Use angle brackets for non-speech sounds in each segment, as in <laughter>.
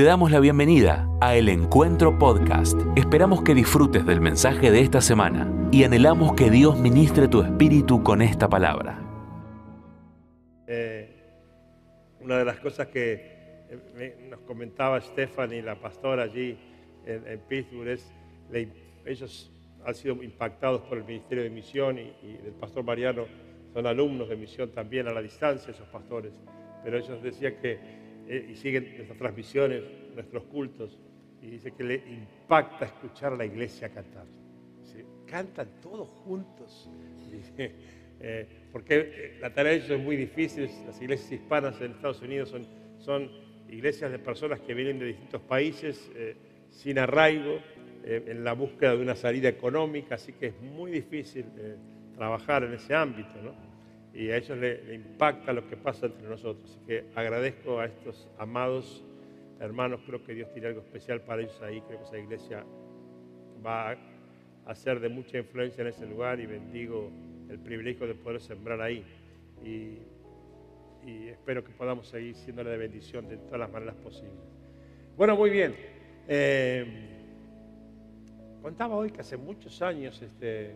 Te damos la bienvenida a El Encuentro Podcast. Esperamos que disfrutes del mensaje de esta semana y anhelamos que Dios ministre tu espíritu con esta palabra. Eh, una de las cosas que eh, nos comentaba Stephanie, la pastora allí en, Pittsburgh, es ellos han sido impactados por el Ministerio de Misión y, y el pastor Mariano son alumnos de misión también a la distancia, esos pastores, pero ellos decían que eh, y siguen nuestras transmisiones, nuestros cultos, y dice que le impacta escuchar a la iglesia cantar. cantan todos juntos. <laughs> Eh, porque eh, la tarea de ellos es muy difícil. Las iglesias hispanas en Estados Unidos son, son iglesias de personas que vienen de distintos países sin arraigo, en la búsqueda de una salida económica, así que es muy difícil trabajar en ese ámbito. ¿no? Y a ellos le, impacta lo que pasa entre nosotros. Así que agradezco a estos amados hermanos, creo que Dios tiene algo especial para ellos ahí, creo que esa iglesia va a ser de mucha influencia en ese lugar y bendigo el privilegio de poder sembrar ahí. Y, espero que podamos seguir siéndole de bendición de todas las maneras posibles. Bueno, muy bien. Eh, contaba hoy que hace muchos años este,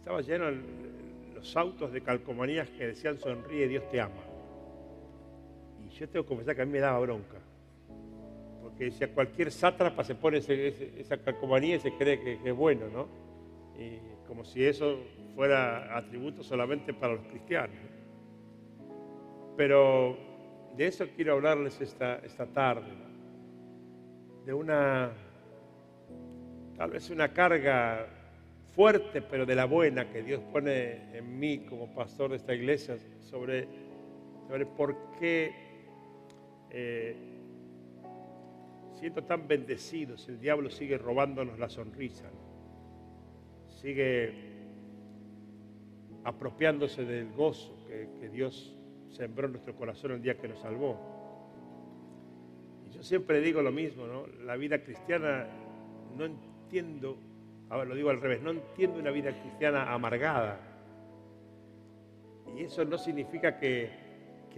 estaba lleno los autos de calcomanías que decían sonríe, Dios te ama. Y yo tengo que confesar que a mí me daba bronca. Porque decía, cualquier sátrapa se pone esa calcomanía y se cree que, es bueno, ¿no? Como si eso fuera atributo solamente para los cristianos. Pero de eso quiero hablarles esta, esta tarde. De una, tal vez una carga fuerte, pero de la buena que Dios pone en mí como pastor de esta iglesia sobre, sobre por qué eh, siento tan bendecido si el diablo sigue robándonos la sonrisa, sigue apropiándose del gozo que, que Dios sembró en nuestro corazón el día que nos salvó. Y yo siempre digo lo mismo, ¿no? La vida cristiana no entiendo Ahora lo digo al revés, no entiendo una vida cristiana amargada. Y eso no significa que,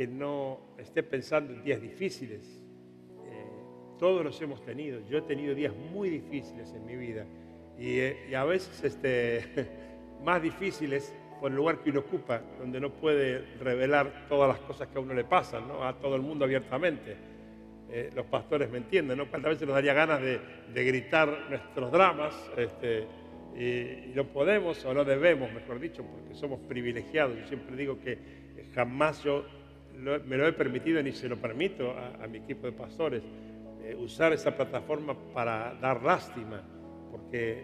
no esté pensando en días difíciles. Eh, todos los hemos tenido. Yo he tenido días muy difíciles en mi vida. Y, eh, a veces este, <laughs> más difíciles por el lugar que uno ocupa, donde no puede revelar todas las cosas que a uno le pasan, ¿no? a todo el mundo abiertamente. Eh, los pastores me entienden, ¿no? Cuántas veces nos daría ganas de, gritar nuestros dramas, este, y, no podemos o no debemos, mejor dicho, porque somos privilegiados. Yo siempre digo que jamás yo me lo he permitido ni se lo permito a, mi equipo de pastores eh, usar esa plataforma para dar lástima, porque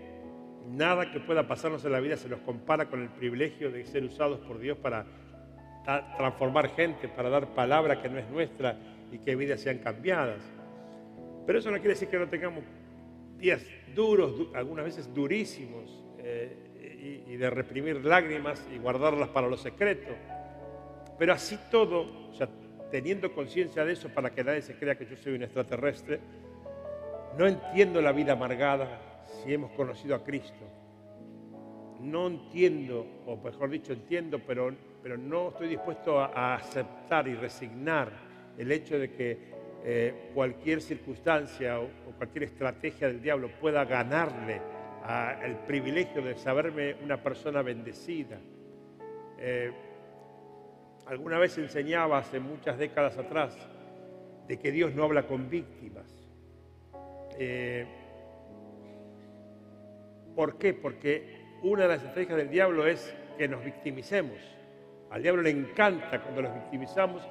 nada que pueda pasarnos en la vida se nos compara con el privilegio de ser usados por Dios para transformar gente, para dar palabra que no es nuestra y que vidas sean cambiadas. Pero eso no quiere decir que no tengamos días duros, algunas veces durísimos, eh, y, de reprimir lágrimas y guardarlas para lo secreto. Pero así todo, o sea, teniendo conciencia de eso para que nadie se crea que yo soy un extraterrestre, no entiendo la vida amargada si hemos conocido a Cristo. No entiendo, o mejor dicho, entiendo, pero, pero no estoy dispuesto a aceptar y resignar el hecho de que eh, cualquier circunstancia o, cualquier estrategia del diablo pueda ganarle el privilegio de saberme una persona bendecida. Eh, alguna vez enseñaba hace muchas décadas atrás de que Dios no habla con víctimas. Eh, ¿Por qué? Porque una de las estrategias del diablo es que nos victimicemos. Al diablo le encanta cuando nos victimizamos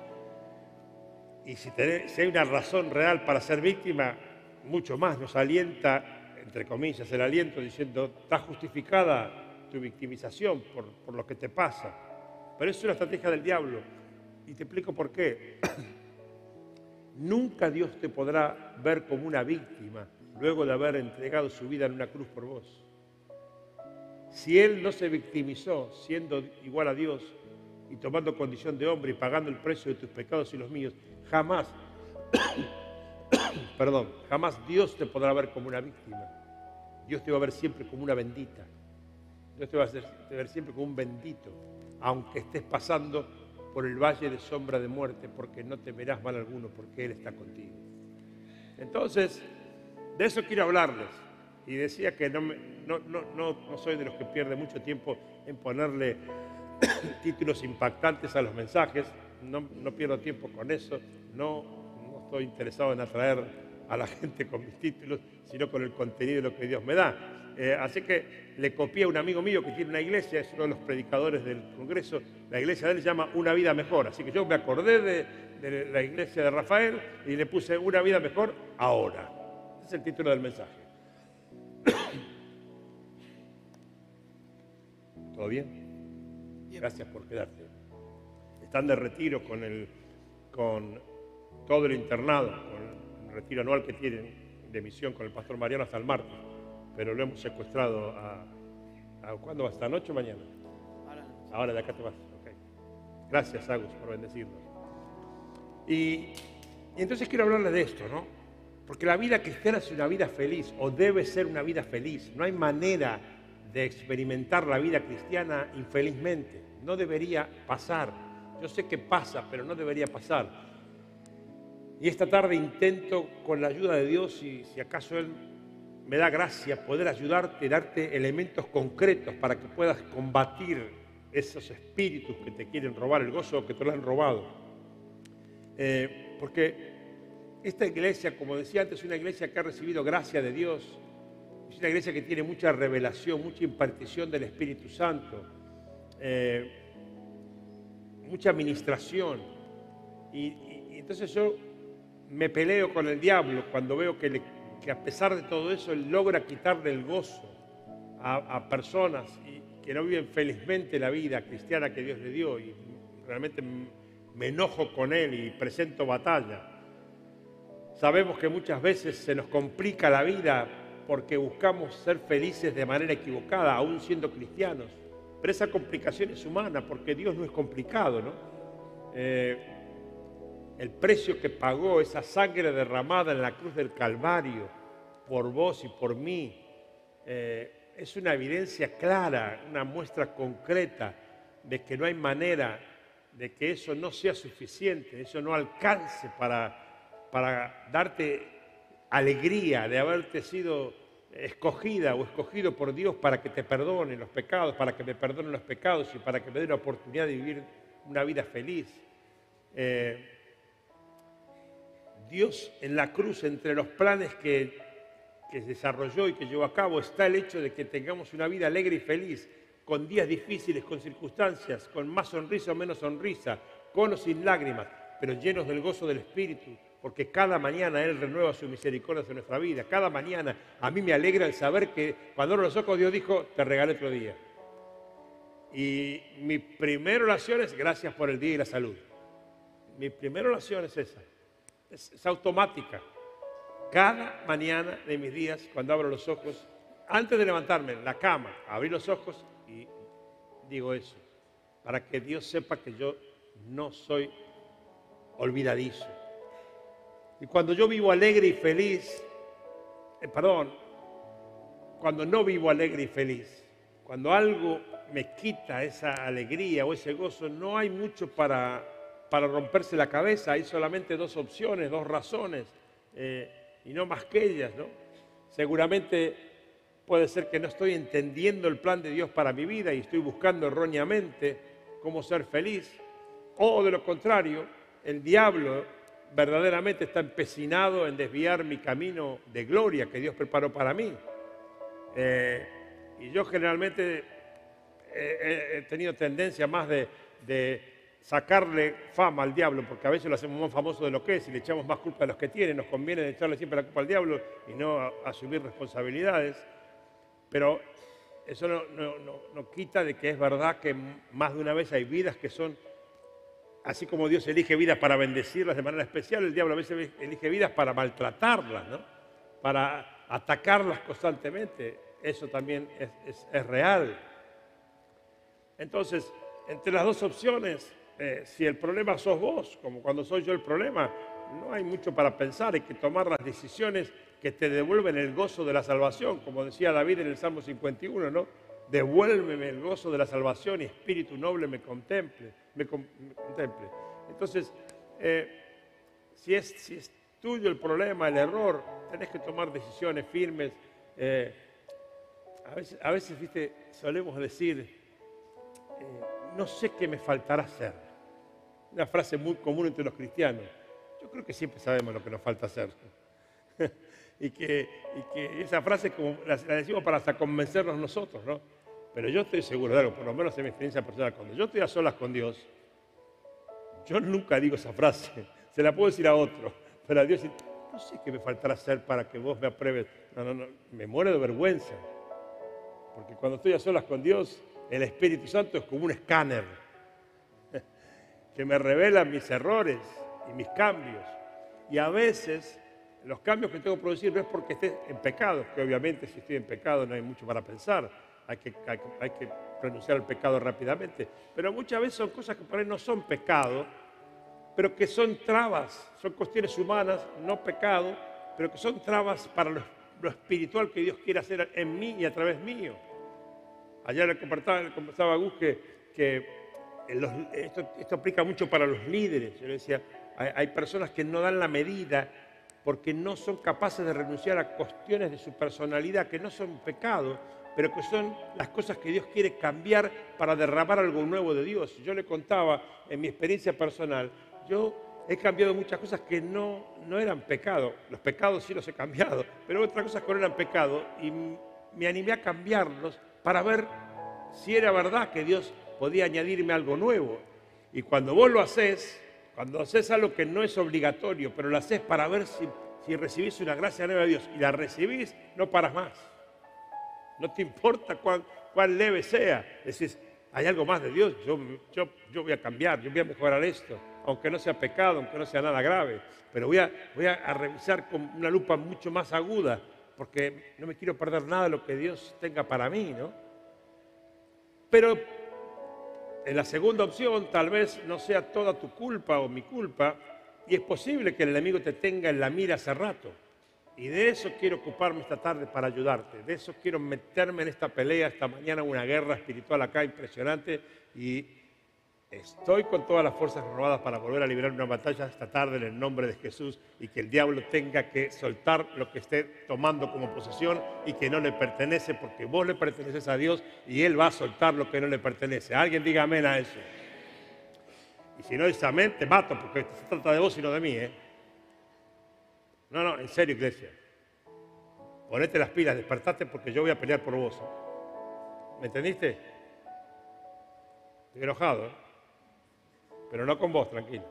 y si, hay una razón real para ser víctima, mucho más nos alienta, entre comillas, el aliento diciendo, está justificada tu victimización por, lo que te pasa. Pero es una estrategia del diablo. Y te explico por qué. <clears throat> Nunca Dios te podrá ver como una víctima luego de haber entregado su vida en una cruz por vos. Si Él no se victimizó siendo igual a Dios y tomando condición de hombre y pagando el precio de tus pecados y los míos, Jamás, <coughs> perdón, jamás Dios te podrá ver como una víctima. Dios te va a ver siempre como una bendita. Dios te va a ver siempre como un bendito, aunque estés pasando por el valle de sombra de muerte, porque no temerás mal alguno, porque Él está contigo. Entonces, de eso quiero hablarles. Y decía que no, no, no, soy de los que pierde mucho tiempo en ponerle <coughs> títulos impactantes a los mensajes, no, pierdo tiempo con eso, no, no estoy interesado en atraer a la <laughs> gente con mis títulos, sino con el contenido de lo que Dios me da. Eh, así que le copié a un amigo mío que tiene una iglesia, es uno de los predicadores del Congreso, la iglesia de él se llama Una Vida Mejor. Así que yo me acordé de, de la iglesia de Rafael y le puse Una Vida Mejor ahora. Ese es el título del mensaje. <coughs> ¿Todo bien? Gracias por quedarte. Están de retiro con, el, con todo el internado, con el retiro anual que tienen de misión con el pastor Mariano hasta el martes pero lo hemos secuestrado a... a ¿Cuándo va? ¿Esta noche o mañana? Ahora. De acá te vas. Gracias, Agus, por bendecirnos. Y, y entonces quiero hablarle de esto, ¿no? Porque la vida cristiana es una vida feliz, o debe ser una vida feliz. No hay manera de experimentar la vida cristiana infelizmente. No debería pasar. Yo sé que pasa, pero no debería pasar. Y esta tarde intento, con la ayuda de Dios, y si acaso Él me da gracia poder ayudarte, darte elementos concretos para que puedas combatir esos espíritus que te quieren robar el gozo o que te lo han robado. Eh, porque esta iglesia, como decía antes, es una iglesia que ha recibido gracia de Dios, es una iglesia que tiene mucha revelación, mucha impartición del Espíritu Santo, eh, mucha administración. y entonces yo me peleo con el diablo cuando veo que a pesar de todo eso Él logra quitarle el gozo a, personas que no viven felizmente la vida cristiana que Dios le dio y realmente me enojo con Él y presento batalla. Sabemos que muchas veces se nos complica la vida porque buscamos ser felices de manera equivocada, aún siendo cristianos. Pero esa complicación es humana porque Dios no es complicado, ¿no? Eh, el precio que pagó esa sangre derramada en la cruz del Calvario por vos y por mí, eh, es una evidencia clara, una muestra concreta de que no hay manera de que eso no sea suficiente, eso no alcance para, para darte alegría de haberte sido escogida o escogido por Dios para que te perdone los pecados, para que me perdone los pecados y para que me dé la oportunidad de vivir una vida feliz. Eh, Dios en la cruz, entre los planes que, que desarrolló y que llevó a cabo, está el hecho de que tengamos una vida alegre y feliz, con días difíciles, con circunstancias, con más sonrisa o menos sonrisa, con o sin lágrimas, pero llenos del gozo del Espíritu, porque cada mañana Él renueva su misericordia en nuestra vida. Cada mañana a mí me alegra el saber que cuando abro los ojos Dios dijo, te regalé otro día. Y mi primera oración es gracias por el día y la salud. Mi primera oración es esa es, automática. Cada mañana de mis días, cuando abro los ojos, antes de levantarme en la cama, abrir los ojos y digo eso, para que Dios sepa que yo no soy olvidadizo. Y cuando yo vivo alegre y feliz, eh, perdón, cuando no vivo alegre y feliz, cuando algo me quita esa alegría o ese gozo, no hay mucho para para romperse la cabeza. Hay solamente dos opciones, dos razones, eh, y no más que ellas, ¿no? Seguramente puede ser que no estoy entendiendo el plan de Dios para mi vida y estoy buscando erróneamente cómo ser feliz. O de lo contrario, el diablo verdaderamente está empecinado en desviar mi camino de gloria que Dios preparó para mí. Eh, y yo generalmente he, tenido tendencia más de sacarle fama al diablo, porque a veces lo hacemos más famoso de lo que es y le echamos más culpa a los que tienen, nos conviene echarle siempre la culpa al diablo y no asumir responsabilidades, pero eso no, quita de que es verdad que más de una vez hay vidas que son, así como Dios elige vidas para bendecirlas de manera especial, el diablo a veces elige vidas para maltratarlas, ¿no? para atacarlas constantemente, eso también es real. Entonces, entre las dos opciones, eh, si el problema sos vos, como cuando soy yo el problema, no hay mucho para pensar, hay que tomar las decisiones que te devuelven el gozo de la salvación, como decía David en el Salmo 51, ¿no? Devuélveme el gozo de la salvación y espíritu noble me contemple. Me, contemple. Entonces, eh, si, es, si es tuyo el problema, el error, tenés que tomar decisiones firmes. Eh, a veces, a veces ¿viste? solemos decir, eh, no sé qué me faltará hacer. Una frase muy común entre los cristianos. Yo creo que siempre sabemos lo que nos falta hacer. <laughs> y, que, esa frase como la, decimos para hasta convencernos nosotros, ¿no? Pero yo estoy seguro de algo, por lo menos en mi experiencia personal, cuando yo estoy a solas con Dios, yo nunca digo esa frase, <laughs> se la puedo decir a otro, pero a Dios no sé qué me faltará hacer para que vos me apruebes. No, no, no, me muero de vergüenza. Porque cuando estoy a solas con Dios, el Espíritu Santo es como un escáner <laughs> que me revela mis errores y mis cambios. Y a veces los cambios que tengo que producir no es porque esté en pecado, que obviamente si estoy en pecado no hay mucho para pensar, hay que, hay, renunciar al pecado rápidamente, pero muchas veces son cosas que por ahí no son pecado, pero que son trabas, son cuestiones humanas, no pecado, pero que son trabas para lo, espiritual que Dios quiere hacer en mí y a través mío. Ayer le conversaba, a Gus que, esto, aplica mucho para los líderes. Yo le decía, hay, personas que no dan la medida porque no son capaces de renunciar a cuestiones de su personalidad que no son pecado, pero que son las cosas que Dios quiere cambiar para derramar algo nuevo de Dios. Yo le contaba en mi experiencia personal, yo he cambiado muchas cosas que no, no eran pecado. Los pecados sí los he cambiado, pero otras cosas que no eran pecado y me animé a cambiarlos para ver si era verdad que Dios podía añadirme algo nuevo. Y cuando vos lo haces, cuando haces algo que no es obligatorio, pero lo haces para ver si, si recibís una gracia nueva de Dios y la recibís, no paras más. No te importa cuán, leve sea. Decís, hay algo más de Dios, yo, yo, yo, voy a cambiar, yo voy a mejorar esto, aunque no sea pecado, aunque no sea nada grave. Pero voy a, voy a revisar con una lupa mucho más aguda, porque no me quiero perder nada de lo que Dios tenga para mí, ¿no? Pero en la segunda opción tal vez no sea toda tu culpa o mi culpa, y es posible que el enemigo te tenga en la mira hace rato. Y de eso quiero ocuparme esta tarde para ayudarte. De eso quiero meterme en esta pelea esta mañana, una guerra espiritual acá impresionante. Y Estoy con todas las fuerzas renovadas para volver a liberar una batalla esta tarde en el nombre de Jesús y que el diablo tenga que soltar lo que esté tomando como posesión y que no le pertenece porque vos le perteneces a Dios y Él va a soltar lo que no le pertenece. Alguien diga amén a eso. Y si no dice amén, te mato porque se trata de vos y no de mí. ¿eh? No, no, en serio, iglesia. Ponete las pilas, despertate porque yo voy a pelear por vos. ¿eh? ¿Me entendiste? Estoy enojado. ¿eh? pero no con vos, tranquilo.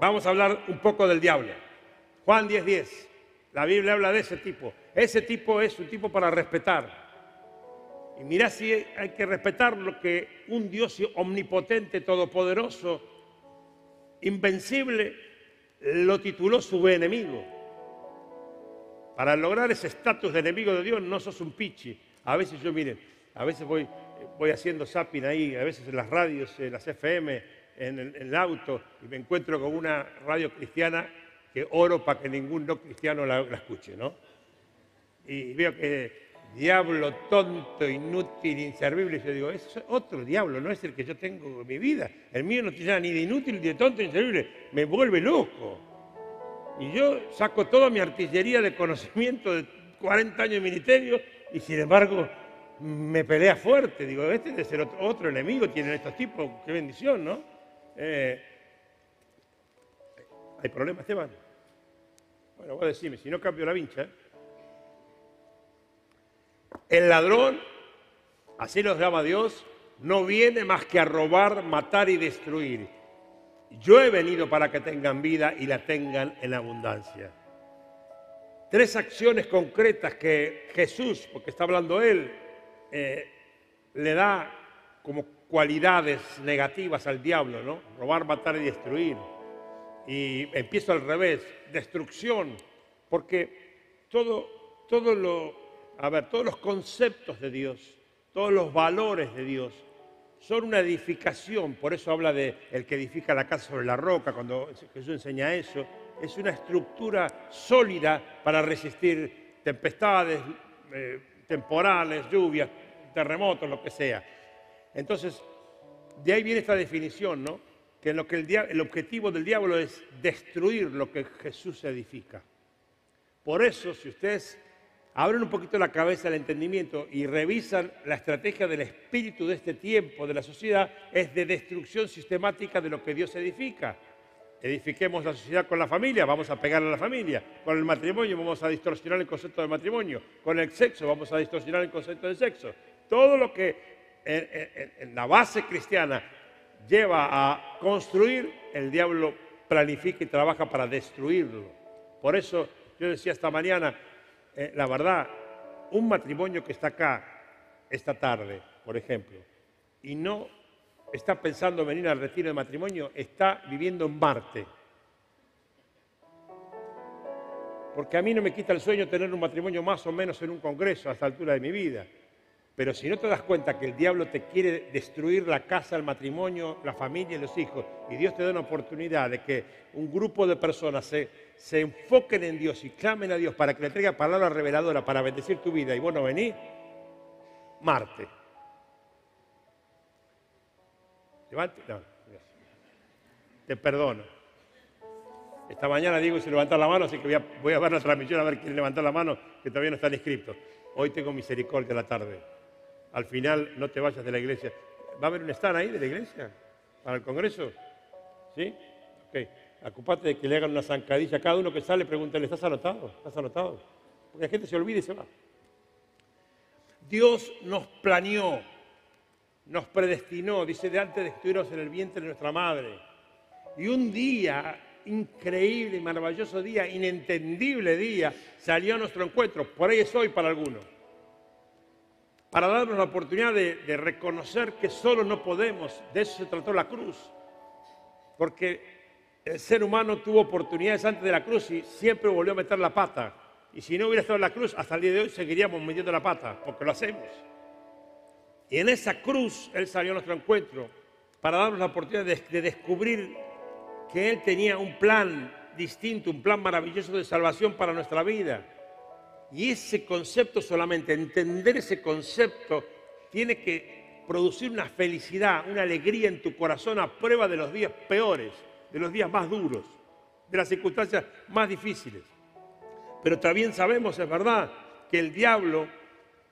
Vamos a hablar un poco del diablo. Juan 10:10. 10. La Biblia habla de ese tipo. Ese tipo es un tipo para respetar. Y mira si hay que respetar lo que un Dios omnipotente, todopoderoso, invencible, lo tituló su enemigo. Para lograr ese estatus de enemigo de Dios no sos un pichi. A veces yo, miren, a veces voy voy haciendo zapping ahí, a veces en las radios, en las FM, en el, auto, y me encuentro con una radio cristiana que oro para que ningún no cristiano la, escuche, ¿no? Y veo que diablo tonto, inútil, inservible, yo digo, es otro diablo, no es el que yo tengo en mi vida. El mío no tiene ni de inútil, ni de tonto, inservible, me vuelve loco. Y yo saco toda mi artillería de conocimiento de 40 años de ministerio y sin embargo me pelea fuerte. Digo, este debe ser otro, enemigo, tienen estos tipos, qué bendición, ¿no? Eh, ¿Hay problema, Esteban? Bueno, voy a decirme, si no cambio la vincha. El ladrón, así los llama Dios, no viene más que a robar, matar y destruir. Yo he venido para que tengan vida y la tengan en abundancia. Tres acciones concretas que Jesús, porque está hablando Él, eh, le da como cualidades negativas al diablo, ¿no? Robar, matar y destruir. Y empiezo al revés, destrucción, porque todo, todo lo, a ver, todos los conceptos de Dios, todos los valores de Dios son una edificación, por eso habla de el que edifica la casa sobre la roca, cuando Jesús enseña eso, es una estructura sólida para resistir tempestades, eh, temporales, lluvias, terremotos, lo que sea. Entonces, de ahí viene esta definición, ¿no? Que, lo que el, el objetivo del diablo es destruir lo que Jesús edifica. Por eso, si ustedes abren un poquito la cabeza al entendimiento y revisan la estrategia del espíritu de este tiempo, de la sociedad, es de destrucción sistemática de lo que Dios edifica. Edifiquemos la sociedad con la familia, vamos a pegarle a la familia. Con el matrimonio vamos a distorsionar el concepto de matrimonio. Con el sexo vamos a distorsionar el concepto de sexo. Todo lo que en, la base cristiana lleva a construir, el diablo planifica y trabaja para destruirlo. Por eso yo decía esta mañana, eh, la verdad, un matrimonio que está acá esta tarde, por ejemplo, y no está pensando venir al retiro de matrimonio, está viviendo en Marte. Porque a mí no me quita el sueño tener un matrimonio más o menos en un congreso a esta altura de mi vida. Pero si no te das cuenta que el diablo te quiere destruir la casa, el matrimonio, la familia y los hijos, y Dios te da una oportunidad de que un grupo de personas se, se enfoquen en Dios y clamen a Dios para que le traiga palabra reveladora para bendecir tu vida, y bueno, vení, Marte. Levante, no, te perdono. Esta mañana digo si levanta la mano, así que voy a, ver la transmisión a ver quién levanta la mano, que todavía no están inscritos. Hoy tengo misericordia la tarde al final no te vayas de la iglesia. ¿Va a haber un stand ahí de la iglesia? ¿Para el Congreso? ¿Sí? Ok. Ocupate de que le hagan una zancadilla a cada uno que sale, pregúntale, ¿estás anotado? ¿Estás anotado? Porque la gente se olvida y se va. Dios nos planeó, nos predestinó, dice, de antes de estuviéramos en el vientre de nuestra madre. Y un día, increíble maravilloso día, inentendible día, salió a nuestro encuentro. Por ahí es hoy para algunos para darnos la oportunidad de, reconocer que solo no podemos. De eso se trató la cruz. Porque el ser humano tuvo oportunidades antes de la cruz y siempre volvió a meter la pata. Y si no hubiera estado en la cruz, hasta el día de hoy seguiríamos metiendo la pata, porque lo hacemos. Y en esa cruz Él salió a nuestro encuentro para darnos la oportunidad de descubrir que Él tenía un plan distinto, un plan maravilloso de salvación para nuestra vida y ese concepto solamente, entender ese concepto, tiene que producir una felicidad, una alegría en tu corazón a prueba de los días peores, de los días más duros, de las circunstancias más difíciles. Pero también sabemos, es verdad, que el diablo,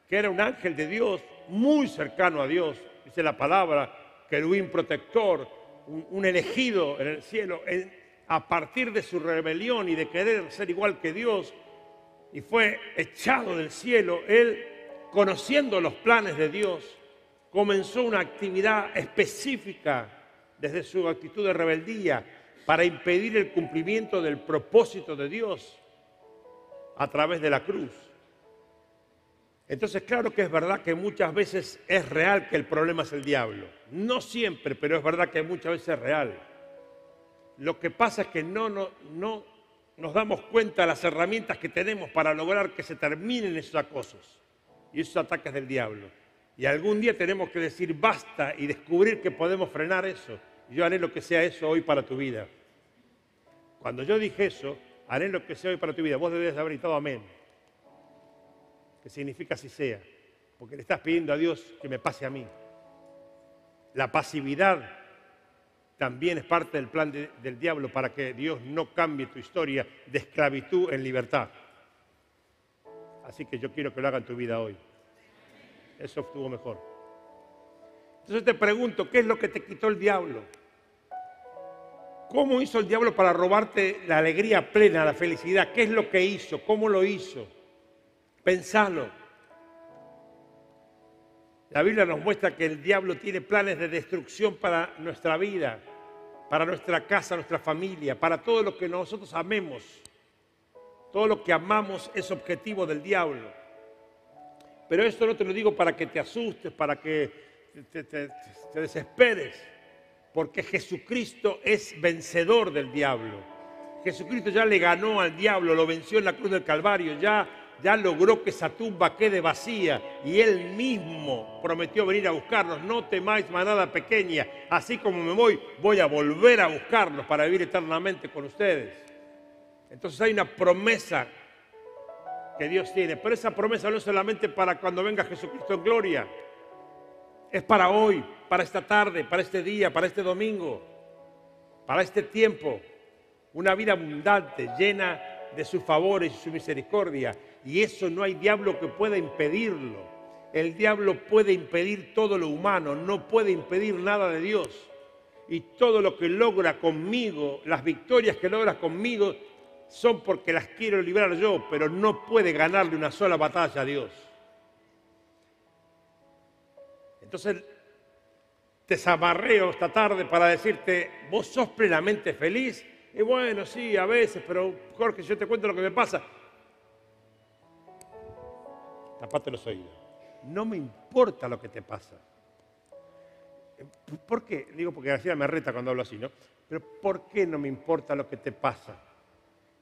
que era un ángel de Dios, muy cercano a Dios, dice la palabra, querubín protector, un, elegido en el cielo, a partir de su rebelión y de querer ser igual que Dios, y fue echado del cielo, él, conociendo los planes de Dios, comenzó una actividad específica desde su actitud de rebeldía para impedir el cumplimiento del propósito de Dios a través de la cruz. Entonces, claro que es verdad que muchas veces es real que el problema es el diablo. No siempre, pero es verdad que muchas veces es real. Lo que pasa es que no, no, no nos damos cuenta de las herramientas que tenemos para lograr que se terminen esos acosos y esos ataques del diablo. Y algún día tenemos que decir basta y descubrir que podemos frenar eso. Yo haré lo que sea eso hoy para tu vida. Cuando yo dije eso, haré lo que sea hoy para tu vida. Vos debes haber gritado amén. Que significa así sea. Porque le estás pidiendo a Dios que me pase a mí. La pasividad también es parte del plan del diablo para que Dios no cambie tu historia de esclavitud en libertad. Así que yo quiero que lo haga en tu vida hoy. Eso estuvo mejor. Entonces te pregunto, ¿qué es lo que te quitó el diablo? ¿Cómo hizo el diablo para robarte la alegría plena, la felicidad? ¿Qué es lo que hizo? ¿Cómo lo hizo? Pensalo. La Biblia nos muestra que el diablo tiene planes de destrucción para nuestra vida, para nuestra casa, nuestra familia, para todo lo que nosotros amemos. Todo lo que amamos es objetivo del diablo. Pero esto no te lo digo para que te asustes, para que te, desesperes, porque Jesucristo es vencedor del diablo. Jesucristo ya le ganó al diablo, lo venció en la cruz del Calvario, ya ya logró que esa tumba quede vacía y él mismo prometió venir a buscarnos. No temáis manada pequeña, así como me voy, voy a volver a buscarlos para vivir eternamente con ustedes. Entonces hay una promesa que Dios tiene. Pero esa promesa no es solamente para cuando venga Jesucristo en gloria. Es para hoy, para esta tarde, para este día, para este domingo, para este tiempo. Una vida abundante, llena de sus favores y su misericordia. Y eso no hay diablo que pueda impedirlo. El diablo puede impedir todo lo humano, no puede impedir nada de Dios. Y todo lo que logra conmigo, las victorias que logra conmigo, son porque las quiero librar yo, pero no puede ganarle una sola batalla a Dios. Entonces, te zamarreo esta tarde para decirte, vos sos plenamente feliz. Y bueno, sí, a veces, pero Jorge, yo te cuento lo que me pasa. Tapate los oídos. No me importa lo que te pasa. ¿Por qué? Digo porque García me reta cuando hablo así, ¿no? Pero ¿por qué no me importa lo que te pasa?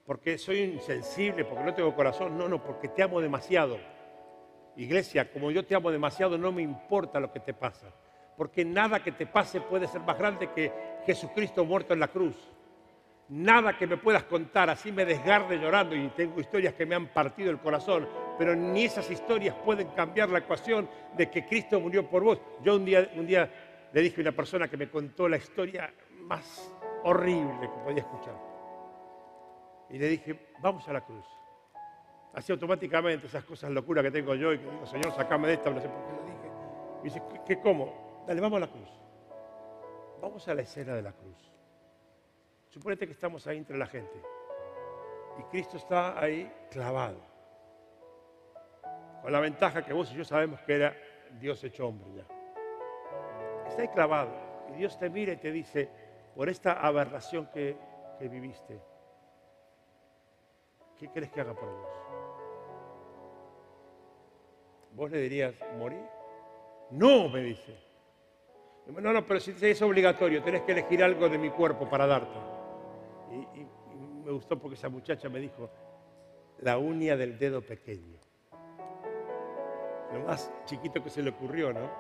porque soy insensible, porque no tengo corazón. No, no, porque te amo demasiado. Iglesia, como yo te amo demasiado, no me importa lo que te pasa. Porque nada que te pase puede ser más grande que Jesucristo muerto en la cruz. Nada que me puedas contar, así me desgarde llorando y tengo historias que me han partido el corazón, pero ni esas historias pueden cambiar la ecuación de que Cristo murió por vos. Yo un día, un día le dije a una persona que me contó la historia más horrible que podía escuchar y le dije, vamos a la cruz. Así automáticamente, esas cosas locuras que tengo yo y que digo, Señor, sacame de esta, no sé por qué lo dije. Y dice, ¿qué, cómo? Dale, vamos a la cruz. Vamos a la escena de la cruz. Suponete que estamos ahí entre la gente y Cristo está ahí clavado. Con la ventaja que vos y yo sabemos que era Dios hecho hombre ya. Está ahí clavado y Dios te mira y te dice, por esta aberración que, viviste, ¿qué crees que haga por vos? ¿Vos le dirías morir? No, me dice. No, no, pero si es obligatorio, tenés que elegir algo de mi cuerpo para darte. Y, y me gustó porque esa muchacha me dijo, la uña del dedo pequeño. Lo más chiquito que se le ocurrió, ¿no?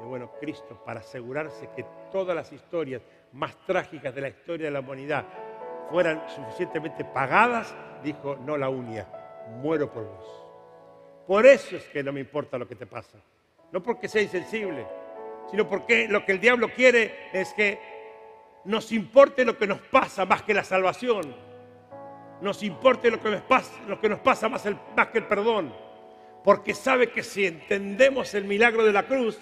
Y bueno, Cristo, para asegurarse que todas las historias más trágicas de la historia de la humanidad fueran suficientemente pagadas, dijo, no la uña, muero por vos. Por eso es que no me importa lo que te pasa. No porque sea insensible, sino porque lo que el diablo quiere es que nos importe lo que nos pasa más que la salvación. Nos importe lo que nos pasa, más que el perdón. Porque sabe que si entendemos el milagro de la cruz,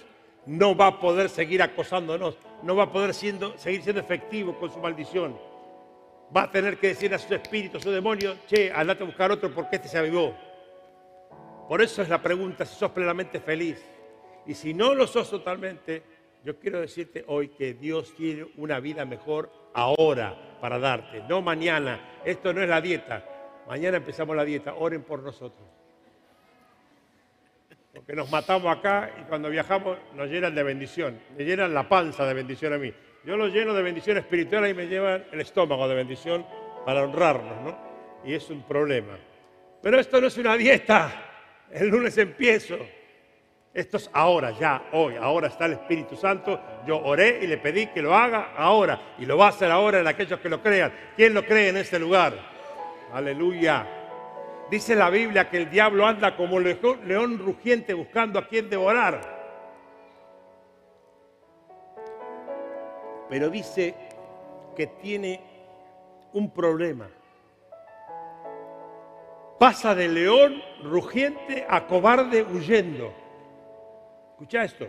no va a poder seguir acosándonos, no va a poder seguir siendo efectivo con su maldición va a tener que decir a su espíritu, a su demonio, che, andate a buscar otro porque este se avivó. Por eso es la pregunta si sos plenamente feliz. Y si no lo sos totalmente, yo quiero decirte hoy que Dios tiene una vida mejor ahora para darte, no mañana. Esto no es la dieta. Mañana empezamos la dieta. Oren por nosotros. Porque nos matamos acá y cuando viajamos nos llenan de bendición. Me llenan la panza de bendición a mí. Yo lo lleno de bendición espiritual y me llevan el estómago de bendición para honrarnos, ¿no? Y es un problema. Pero esto no es una dieta. El lunes empiezo. Esto es ahora, ya, hoy. Ahora está el Espíritu Santo. Yo oré y le pedí que lo haga ahora. Y lo va a hacer ahora en aquellos que lo crean. ¿Quién lo cree en este lugar? Aleluya. Dice la Biblia que el diablo anda como león rugiente buscando a quien devorar. pero dice que tiene un problema. Pasa de león rugiente a cobarde huyendo. Escucha esto.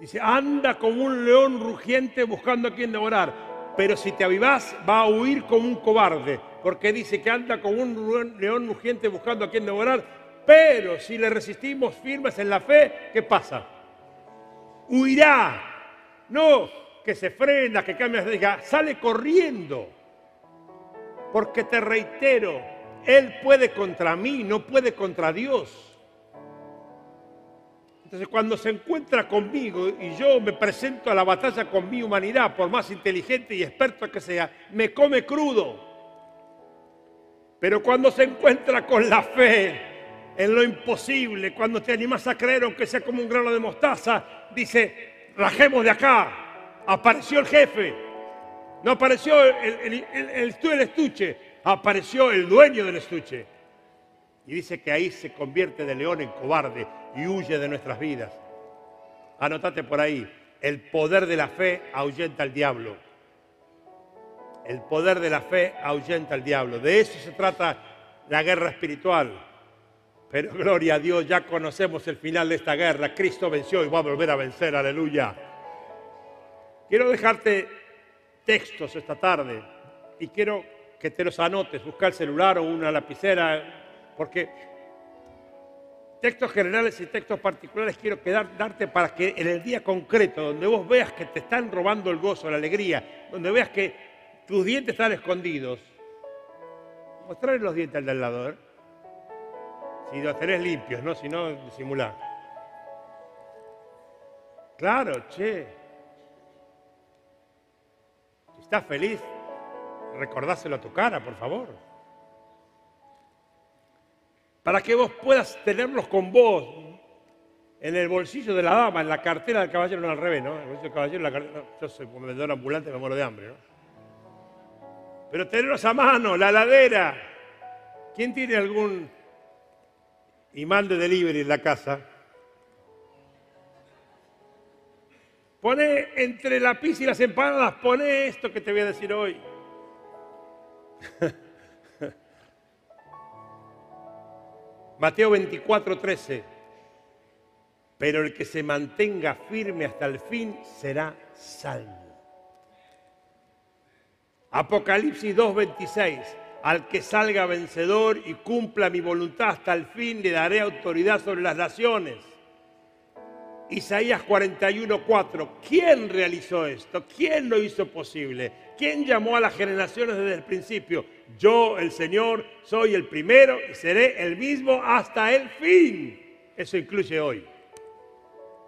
Dice, anda como un león rugiente buscando a quien devorar, pero si te avivás va a huir como un cobarde, porque dice que anda como un león rugiente buscando a quien devorar, pero si le resistimos firmes en la fe, ¿qué pasa? Huirá no que se frena, que cambia, diga, sale corriendo. Porque te reitero, Él puede contra mí, no puede contra Dios. Entonces cuando se encuentra conmigo y yo me presento a la batalla con mi humanidad, por más inteligente y experto que sea, me come crudo. Pero cuando se encuentra con la fe en lo imposible, cuando te animas a creer, aunque sea como un grano de mostaza, dice, rajemos de acá. Apareció el jefe. No apareció el, estuche, apareció el dueño del estuche. Y dice que ahí se convierte de león en cobarde y huye de nuestras vidas. Anotate por ahí, el poder de la fe ahuyenta al diablo. El poder de la fe ahuyenta al diablo. De eso se trata la guerra espiritual. Pero gloria a Dios, ya conocemos el final de esta guerra. Cristo venció y va a volver a vencer, aleluya. Quiero dejarte textos esta tarde y quiero que te los anotes, busca el celular o una lapicera, porque textos generales y textos particulares quiero quedar, darte para que en el día concreto, donde vos veas que te están robando el gozo, la alegría, donde veas que tus dientes están escondidos, mostrarle los dientes al del lado, ¿eh? Si los tenés limpios, ¿no? Si no, disimular. Claro, che. Si estás feliz, recordáselo a tu cara, por favor. Para que vos puedas tenerlos con vos en el bolsillo de la dama, en la cartera del caballero, no al revés, ¿no? El bolsillo del caballero, la cartera, yo soy vendedor ambulante, me muero de hambre, ¿no? Pero tenerlos a mano, la ladera. ¿Quién tiene algún imán de delivery en la casa? Pone entre la pizza y las empanadas, pone esto que te voy a decir hoy. <laughs> Mateo 24, 13. Pero el que se mantenga firme hasta el fin será salvo. Apocalipsis 2:26. Al que salga vencedor y cumpla mi voluntad hasta el fin, le daré autoridad sobre las naciones. Isaías 41:4. ¿Quién realizó esto? ¿Quién lo hizo posible? ¿Quién llamó a las generaciones desde el principio? Yo, el Señor, soy el primero y seré el mismo hasta el fin. Eso incluye hoy.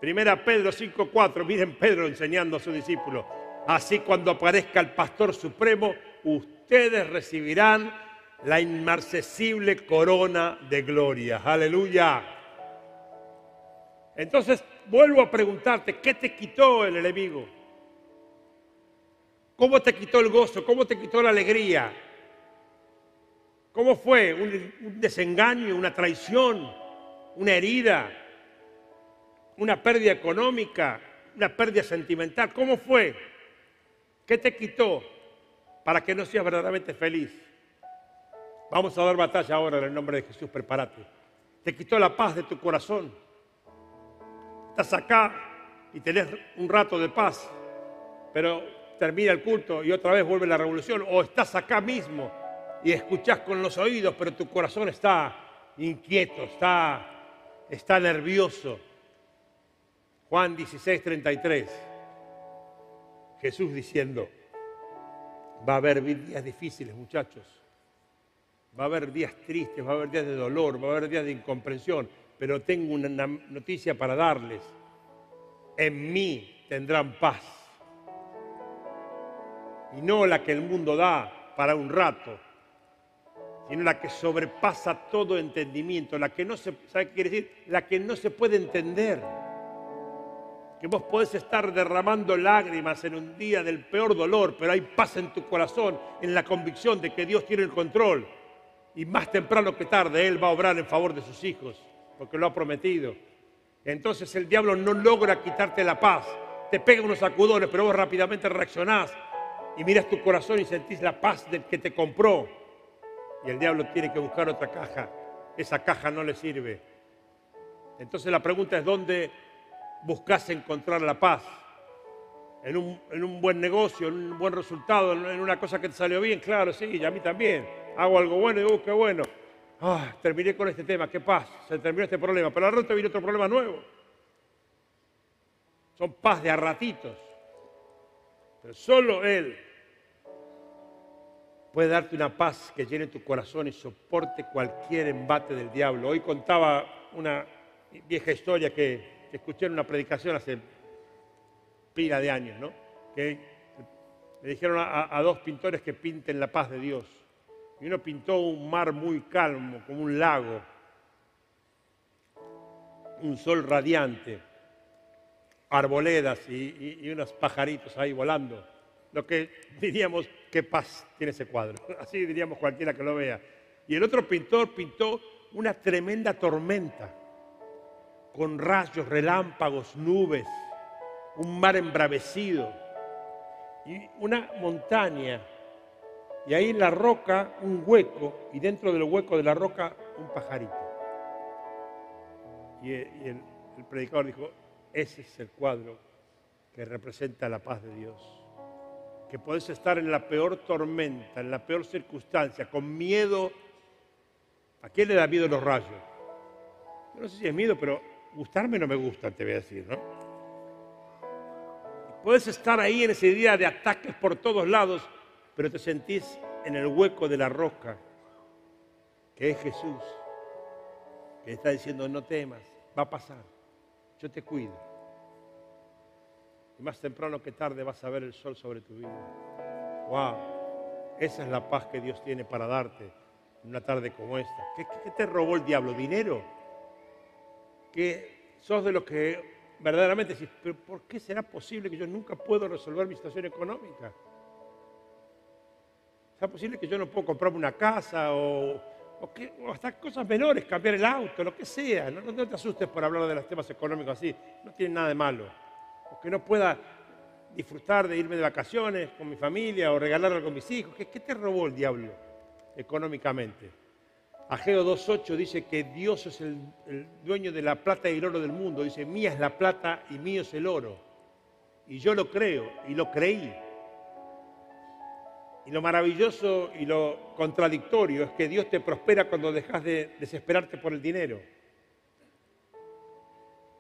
Primera Pedro 5:4. Miren Pedro enseñando a su discípulo. Así cuando aparezca el pastor supremo, ustedes recibirán la inmarcesible corona de gloria. Aleluya. Entonces vuelvo a preguntarte, ¿qué te quitó el enemigo? ¿Cómo te quitó el gozo? ¿Cómo te quitó la alegría? ¿Cómo fue? ¿Un, un desengaño, una traición, una herida, una pérdida económica, una pérdida sentimental? ¿Cómo fue? ¿Qué te quitó para que no seas verdaderamente feliz? Vamos a dar batalla ahora en el nombre de Jesús, prepárate. Te quitó la paz de tu corazón. Estás acá y tenés un rato de paz, pero termina el culto y otra vez vuelve la revolución. O estás acá mismo y escuchás con los oídos, pero tu corazón está inquieto, está, está nervioso. Juan 16, 33. Jesús diciendo, va a haber días difíciles, muchachos. Va a haber días tristes, va a haber días de dolor, va a haber días de incomprensión, pero tengo una noticia para darles. En mí tendrán paz. Y no la que el mundo da para un rato, sino la que sobrepasa todo entendimiento, la que no se, ¿sabe qué quiere decir? La que no se puede entender. Que vos podés estar derramando lágrimas en un día del peor dolor, pero hay paz en tu corazón, en la convicción de que Dios tiene el control. Y más temprano que tarde Él va a obrar en favor de sus hijos, porque lo ha prometido. Entonces el diablo no logra quitarte la paz. Te pega unos sacudones, pero vos rápidamente reaccionás y miras tu corazón y sentís la paz del que te compró. Y el diablo tiene que buscar otra caja. Esa caja no le sirve. Entonces la pregunta es, ¿dónde buscas encontrar la paz? ¿En un, en un, buen negocio, en un buen resultado, en una cosa que te salió bien? Claro, sí, y a mí también. Hago algo bueno y digo, qué bueno. Ah, terminé con este tema, qué paz, se terminó este problema. Pero al rato viene otro problema nuevo. Son paz de a ratitos. Pero solo Él puede darte una paz que llene tu corazón y soporte cualquier embate del diablo. Hoy contaba una vieja historia que, escuché una predicación hace pila de años, ¿no? Que le dijeron a, dos pintores que pinten la paz de Dios. Y uno pintó un mar muy calmo, como un lago, un sol radiante, arboledas y unos pajaritos ahí volando. Lo que diríamos, qué paz tiene ese cuadro. <laughs> Así diríamos cualquiera que lo vea. Y el otro pintor pintó una tremenda tormenta, con rayos, relámpagos, nubes, un mar embravecido y una montaña. Y ahí en la roca un hueco y dentro del hueco de la roca un pajarito. Y, el, predicador dijo, ese es el cuadro que representa la paz de Dios. Que puedes estar en la peor tormenta, en la peor circunstancia, con miedo. ¿A quién le da miedo los rayos? Yo no sé si es miedo, pero gustarme no me gusta, te voy a decir, ¿no? Puedes estar ahí en ese día de ataques por todos lados, pero te sentís en el hueco de la roca, que es Jesús, que está diciendo, no temas, va a pasar, yo te cuido. Y más temprano que tarde vas a ver el sol sobre tu vida. ¡Wow! Esa es la paz que Dios tiene para darte en una tarde como esta. ¿Qué, qué te robó el diablo? ¿Dinero? Que sos de los que verdaderamente decís, pero ¿por qué será posible que yo nunca puedo resolver mi situación económica? ¿Será posible que yo no puedo comprarme una casa o, hasta cosas menores, cambiar el auto, lo que sea? No, te asustes por hablar de los temas económicos así, no tiene nada de malo. O que no pueda disfrutar de irme de vacaciones con mi familia o regalar algo a mis hijos. ¿Qué, qué te robó el diablo económicamente? Ageo 2.8 dice que Dios es el, dueño de la plata y el oro del mundo. Dice, mía es la plata y mío es el oro. Y yo lo creo y lo creí. Y lo maravilloso y lo contradictorio es que Dios te prospera cuando dejas de desesperarte por el dinero.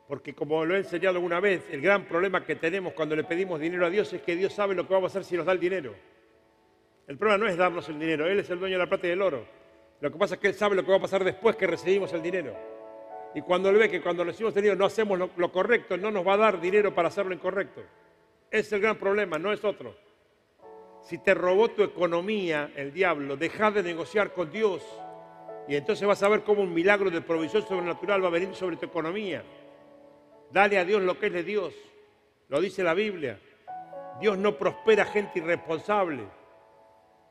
Porque como lo he enseñado alguna vez, el gran problema que tenemos cuando le pedimos dinero a Dios es que Dios sabe lo que vamos a hacer si nos da el dinero. El problema no es darnos el dinero, Él es el dueño de la plata y del oro. Lo que pasa es que Él sabe lo que va a pasar después que recibimos el dinero. Y cuando Él ve que cuando recibimos el dinero no hacemos lo, correcto, no nos va a dar dinero para hacer lo incorrecto. Es el gran problema, no es otro. Si te robó tu economía el diablo, deja de negociar con Dios. Y entonces vas a ver cómo un milagro de provisión sobrenatural va a venir sobre tu economía. Dale a Dios lo que es de Dios. Lo dice la Biblia. Dios no prospera gente irresponsable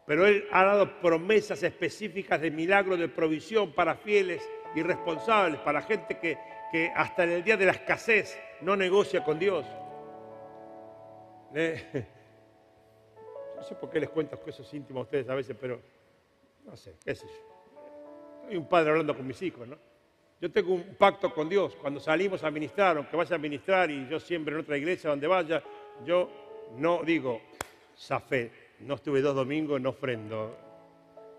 pero Él ha dado promesas específicas de milagro de provisión para fieles y responsables, para gente que, hasta en el día de la escasez no negocia con Dios. <laughs> no sé por qué les cuento cosas íntimas a ustedes a veces, pero no sé, qué sé yo. Soy un padre hablando con mis hijos, ¿no? Yo tengo un pacto con Dios. Cuando salimos a ministrar, aunque vaya a ministrar y yo siempre en otra iglesia donde vaya, yo no digo, fe no estuve dos domingos, no ofrendo.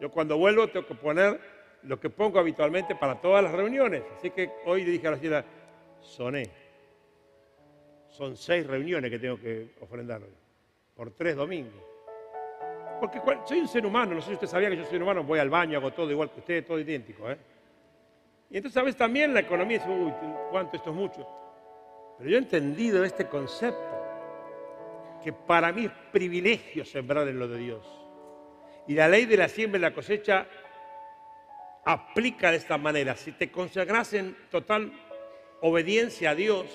Yo cuando vuelvo tengo que poner lo que pongo habitualmente para todas las reuniones. Así que hoy le dije a la señora, soné. Son seis reuniones que tengo que ofrendar por tres domingos. Porque soy un ser humano, no sé si usted sabía que yo soy un humano, voy al baño, hago todo igual que usted, todo idéntico. ¿eh? Y entonces a veces también la economía dice, uy, cuánto esto es mucho. Pero yo he entendido este concepto que para mí es privilegio sembrar en lo de Dios. Y la ley de la siembra y la cosecha aplica de esta manera. Si te consagras en total obediencia a Dios,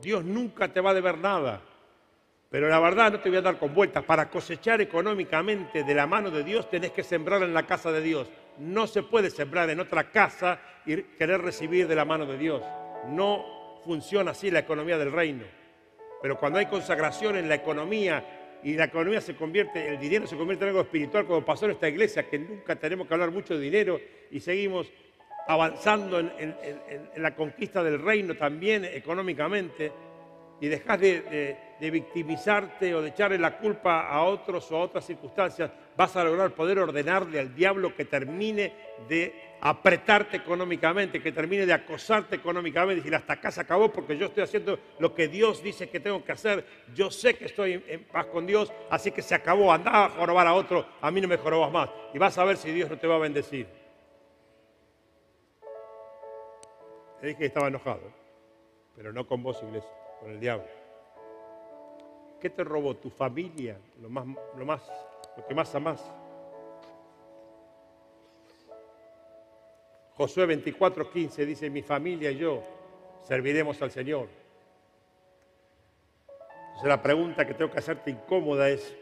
Dios nunca te va a deber nada. Pero la verdad no te voy a dar con vueltas. Para cosechar económicamente de la mano de Dios tenés que sembrar en la casa de Dios. No se puede sembrar en otra casa y querer recibir de la mano de Dios. No funciona así la economía del reino. Pero cuando hay consagración en la economía y la economía se convierte, el dinero se convierte en algo espiritual, como pasó en esta iglesia, que nunca tenemos que hablar mucho de dinero y seguimos avanzando en, la conquista del reino también económicamente, y dejas de, de, victimizarte o de echarle la culpa a otros o a otras circunstancias, vas a lograr poder ordenarle al diablo que termine de apretarte económicamente, que termine de acosarte económicamente decir, hasta acá se acabó porque yo estoy haciendo lo que Dios dice que tengo que hacer, yo sé que estoy en paz con Dios, así que se acabó, anda a jorobar a otro, a mí no me jorobas más. Y vas a ver si Dios no te va a bendecir. Te dije que estaba enojado, pero no con vos, iglesia, con el diablo. ¿Qué te robó? Tu familia, lo, más, lo, más, lo que más amás. Josué 24, 15 dice, mi familia y yo serviremos al Señor. Entonces la pregunta que tengo que hacerte incómoda es,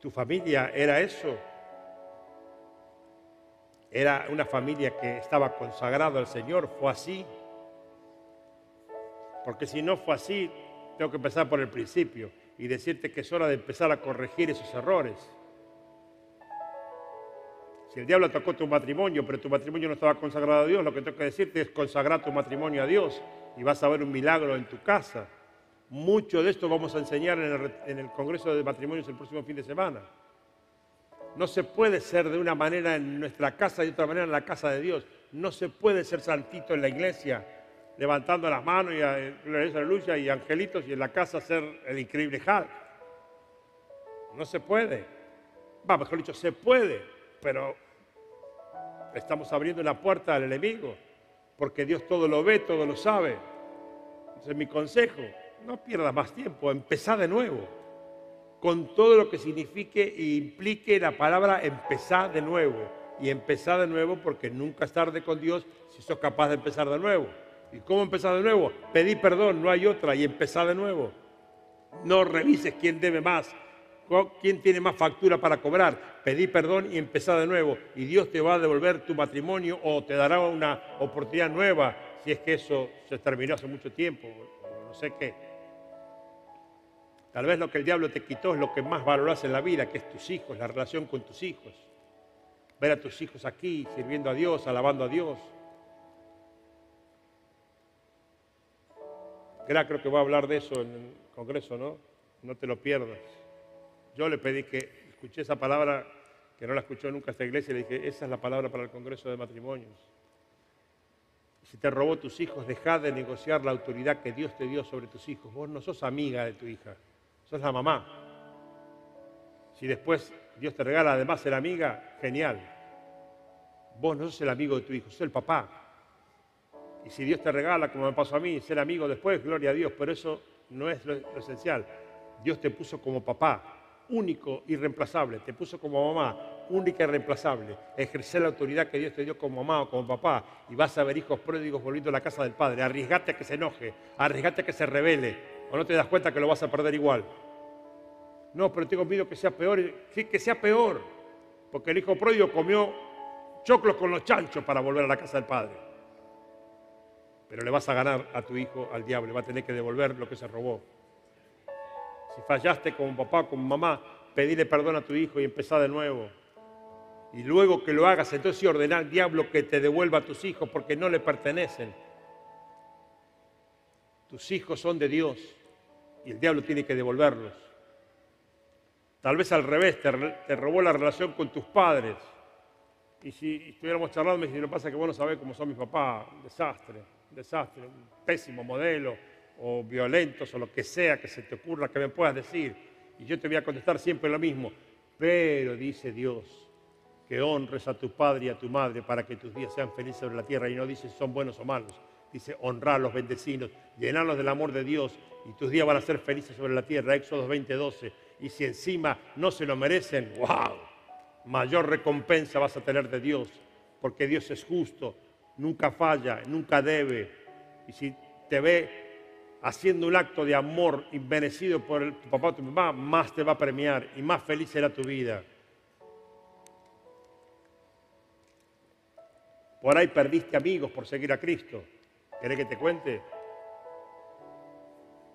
¿tu familia era eso? era una familia que estaba consagrada al Señor, fue así. Porque si no fue así, tengo que empezar por el principio y decirte que es hora de empezar a corregir esos errores. Si el diablo atacó tu matrimonio, pero tu matrimonio no estaba consagrado a Dios, lo que tengo que decirte es consagrar tu matrimonio a Dios y vas a ver un milagro en tu casa. Mucho de esto vamos a enseñar en el, Congreso de Matrimonios el próximo fin de semana. No se puede ser de una manera en nuestra casa y de otra manera en la casa de Dios. No se puede ser santito en la iglesia, levantando las manos y aleluya y angelitos y en la casa ser el increíble Hulk. No se puede. Va, mejor dicho, se puede, pero estamos abriendo la puerta al enemigo, porque Dios todo lo ve, todo lo sabe. Entonces mi consejo, no pierdas más tiempo, empezá de nuevo, con todo lo que signifique e implique la palabra empezar de nuevo. Y empezar de nuevo porque nunca es tarde con Dios si sos capaz de empezar de nuevo. ¿Y cómo empezar de nuevo? Pedí perdón, no hay otra, y empezar de nuevo. No revises quién debe más, quién tiene más factura para cobrar. Pedí perdón y empezar de nuevo. Y Dios te va a devolver tu matrimonio o te dará una oportunidad nueva si es que eso se terminó hace mucho tiempo, no sé qué. Tal vez lo que el diablo te quitó es lo que más valoras en la vida, que es tus hijos, la relación con tus hijos. Ver a tus hijos aquí, sirviendo a Dios, alabando a Dios. creo que va a hablar de eso en el Congreso, ¿no? No te lo pierdas. Yo le pedí que escuché esa palabra, que no la escuchó nunca esta iglesia, y le dije, esa es la palabra para el Congreso de Matrimonios. Si te robó tus hijos, deja de negociar la autoridad que Dios te dio sobre tus hijos. Vos no sos amiga de tu hija sos la mamá. Si después Dios te regala además ser amiga, genial. Vos no sos el amigo de tu hijo, sos el papá. Y si Dios te regala, como me pasó a mí, ser amigo después, gloria a Dios, pero eso no es lo, esencial. Dios te puso como papá, único, irreemplazable. Te puso como mamá, única y irreemplazable. Ejercer la autoridad que Dios te dio como mamá o como papá. Y vas a ver hijos pródigos volviendo a la casa del Padre. Arriesgate a que se enoje, arriesgate a que se revele, ¿O no te das cuenta que lo vas a perder igual? No, pero tengo miedo que sea peor. Que sea peor. Porque el hijo pródigo comió choclos con los chanchos para volver a la casa del padre. Pero le vas a ganar a tu hijo al diablo. Va a tener que devolver lo que se robó. Fallaste como papá, como mamá, pedile perdón a tu hijo y empezá de nuevo. Y luego que lo hagas, entonces ordena al diablo que te devuelva a tus hijos porque no le pertenecen. Tus hijos son de Dios y el diablo tiene que devolverlos. Tal vez al revés, te, robó la relación con tus padres. Y si estuviéramos charlando, me dice, lo pasa que vos no sabés cómo son mis papás, desastre, desastre, un pésimo modelo, o violentos, o lo que sea que se te ocurra que me puedas decir. Y yo te voy a contestar siempre lo mismo. Pero dice Dios, que honres a tu padre y a tu madre para que tus días sean felices sobre la tierra. Y no dice si son buenos o malos. Dice honrarlos, bendecinos, llenarlos del amor de Dios y tus días van a ser felices sobre la tierra. Éxodo 20:12. Y si encima no se lo merecen, wow, mayor recompensa vas a tener de Dios, porque Dios es justo, nunca falla, nunca debe. Y si te ve haciendo un acto de amor inmerecido por tu papá o tu mamá, más te va a premiar y más feliz será tu vida. Por ahí perdiste amigos por seguir a Cristo. ¿Querés que te cuente?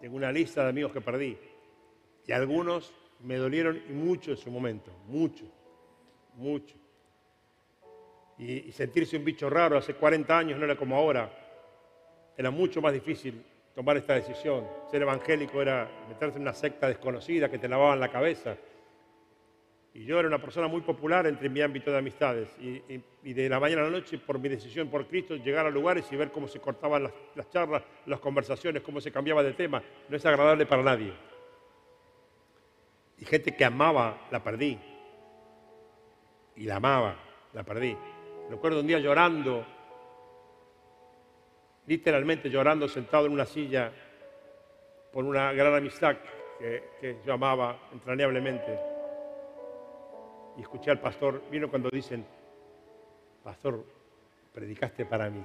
Tengo una lista de amigos que perdí. Y algunos me dolieron y mucho en su momento. Mucho. Mucho. Y, sentirse un bicho raro hace 40 años no era como ahora. Era mucho más difícil tomar esta decisión. Ser evangélico era meterse en una secta desconocida que te lavaban la cabeza y yo era una persona muy popular entre mi ámbito de amistades. Y, de la mañana a la noche, por mi decisión por Cristo, llegar a lugares y ver cómo se cortaban las, charlas, las conversaciones, cómo se cambiaba de tema, no es agradable para nadie. Y gente que amaba, la perdí. Y la amaba, la perdí. Recuerdo un día llorando, literalmente llorando, sentado en una silla, por una gran amistad que, yo amaba entrañablemente y escuché al pastor, vino cuando dicen, pastor, predicaste para mí,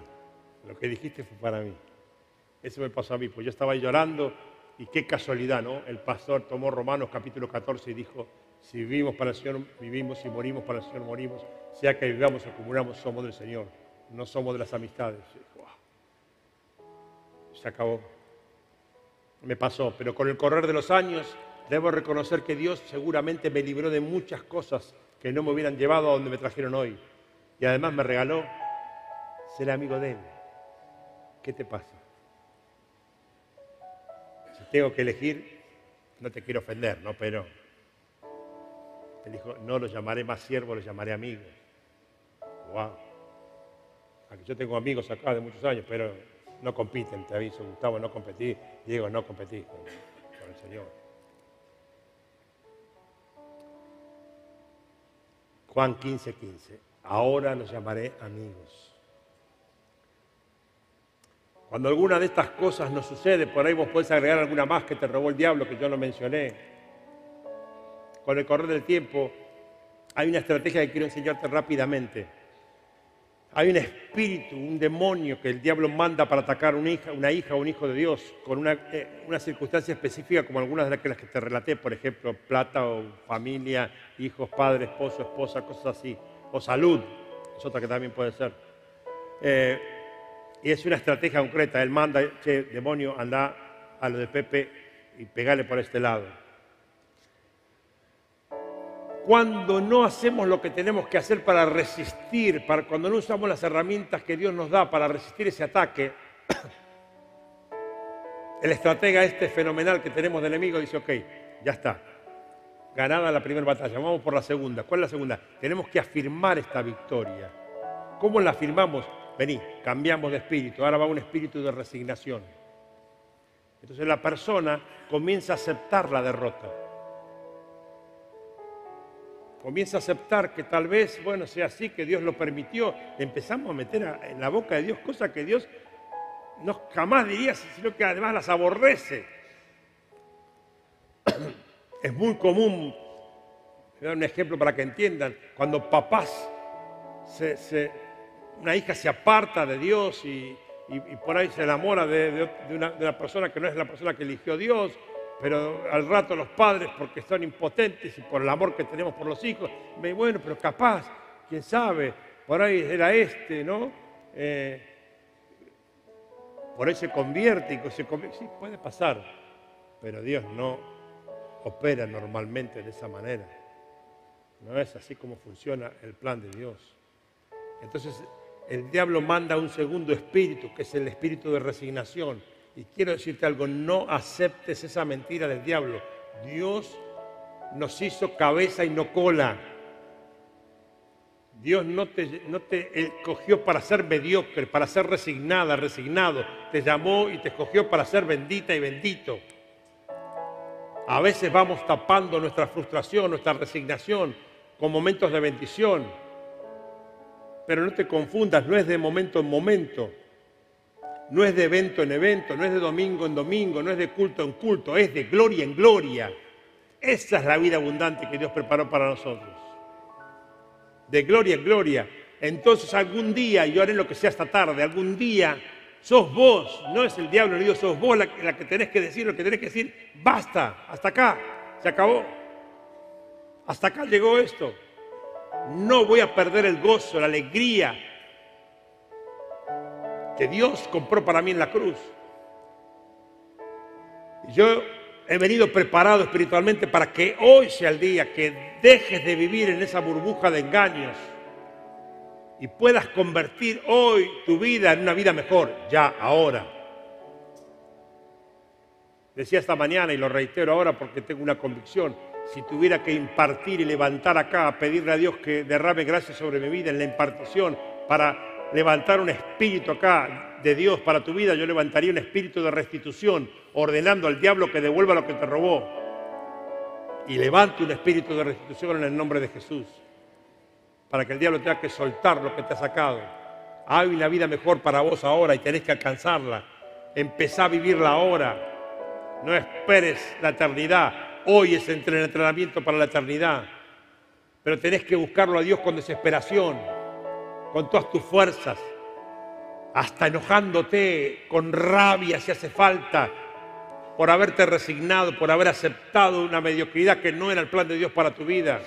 lo que dijiste fue para mí. Eso me pasó a mí, pues yo estaba llorando y qué casualidad, ¿no? El pastor tomó Romanos capítulo 14 y dijo, Si vivimos para el Señor, vivimos. Si morimos para el Señor, morimos. Sea que vivamos o muramos, somos del Señor. No somos de las amistades. Se acabó. Me pasó. Pero con el correr de los años, debo reconocer que Dios seguramente me libró de muchas cosas que no me hubieran llevado a donde me trajeron hoy. Y además me regaló ser amigo de Él. ¿Qué te pasa? Si tengo que elegir, no te quiero ofender, ¿no? Pero él dijo, no lo llamaré más siervo, lo llamaré amigo. Wow. Aquí yo tengo amigos acá de muchos años, pero no compiten, te aviso, Gustavo, no competí, Diego, no competí con, con el Señor. Juan 15, 15. Ahora los llamaré amigos. Cuando alguna de estas cosas no sucede, por ahí vos podés agregar alguna más que te robó el diablo que yo no mencioné. Con el correr del tiempo, hay una estrategia que quiero enseñarte rápidamente. Hay un espíritu, un demonio que el diablo manda para atacar una hija, una hija o un hijo de Dios con una, eh, una circunstancia específica como algunas de las que te relaté, por ejemplo, plata o familia, hijos, padre, esposo, esposa, cosas así. O salud, es otra que también puede ser. Eh, y es una estrategia concreta. Él manda, che, demonio, anda a lo de Pepe y pegale por este lado. Cuando no hacemos lo que tenemos que hacer para resistir, para, cuando no usamos las herramientas que Dios nos da para resistir ese ataque, <clears throat> el estratega este fenomenal que tenemos de enemigo dice, ok, ya está, ganada la primera batalla, vamos por la segunda. ¿Cuál es la segunda? Tenemos que afirmar esta victoria. ¿Cómo la afirmamos? vení, cambiamos de espíritu, ahora va un espíritu de resignación. Entonces la persona comienza a aceptar la derrota. Comienza a aceptar que tal vez, bueno, sea así, que Dios lo permitió. Empezamos a meter en la boca de Dios cosas que Dios no jamás diría, sino que además las aborrece. <clears throat> Es muy común, voy a dar un ejemplo para que entiendan, cuando papás se, una hija se aparta de Dios y, por ahí se enamora de, una, persona que no es la persona que eligió Dios, pero al rato los padres, porque son impotentes y por el amor que tenemos por los hijos, me bueno, pero capaz, quién sabe, por ahí era este, ¿no? Eh, por ahí se convierte y se convierte. Sí, puede pasar, pero Dios no opera normalmente de esa manera. No es así como funciona el plan de Dios. Entonces, el diablo manda un segundo espíritu, que es el espíritu de resignación. Y quiero decirte algo, no aceptes esa mentira del diablo. Dios nos hizo cabeza y no cola. Dios no te, no te escogió para ser mediocre, para ser resignada, resignado. Te llamó y te escogió para ser bendita y bendito. A veces vamos tapando nuestra frustración, nuestra resignación con momentos de bendición. Pero no te confundas, no es de momento en momento, no es de evento en evento, no es de domingo en domingo, no es de culto en culto, es de gloria en gloria. Esa es la vida abundante que Dios preparó para nosotros. De gloria en gloria. Entonces algún día, yo haré lo que sea esta tarde, algún día sos vos, no es el diablo, Dios, sos vos la, la, que tenés que decir lo que tenés que decir. Basta, hasta acá, se acabó. Hasta acá llegó esto no voy a perder el gozo, la alegría que Dios compró para mí en la cruz. Yo he venido preparado espiritualmente para que hoy sea el día que dejes de vivir en esa burbuja de engaños y puedas convertir hoy tu vida en una vida mejor, ya, ahora. Decía esta mañana y lo reitero ahora porque tengo una convicción, si tuviera que impartir y levantar acá, pedirle a Dios que derrame gracia sobre mi vida en la impartición para levantar un espíritu acá de Dios para tu vida, yo levantaría un espíritu de restitución, ordenando al diablo que devuelva lo que te robó. Y levante un espíritu de restitución en el nombre de Jesús, para que el diablo tenga que soltar lo que te ha sacado. Hay una vida mejor para vos ahora y tenés que alcanzarla. Empezá a vivirla ahora. No esperes la eternidad Hoy es el entrenamiento para la eternidad. Pero tenés que buscarlo a Dios con desesperación, con todas tus fuerzas, hasta enojándote, con rabia si hace falta, por haberte resignado, por haber aceptado una mediocridad que no era el plan de Dios para tu vida.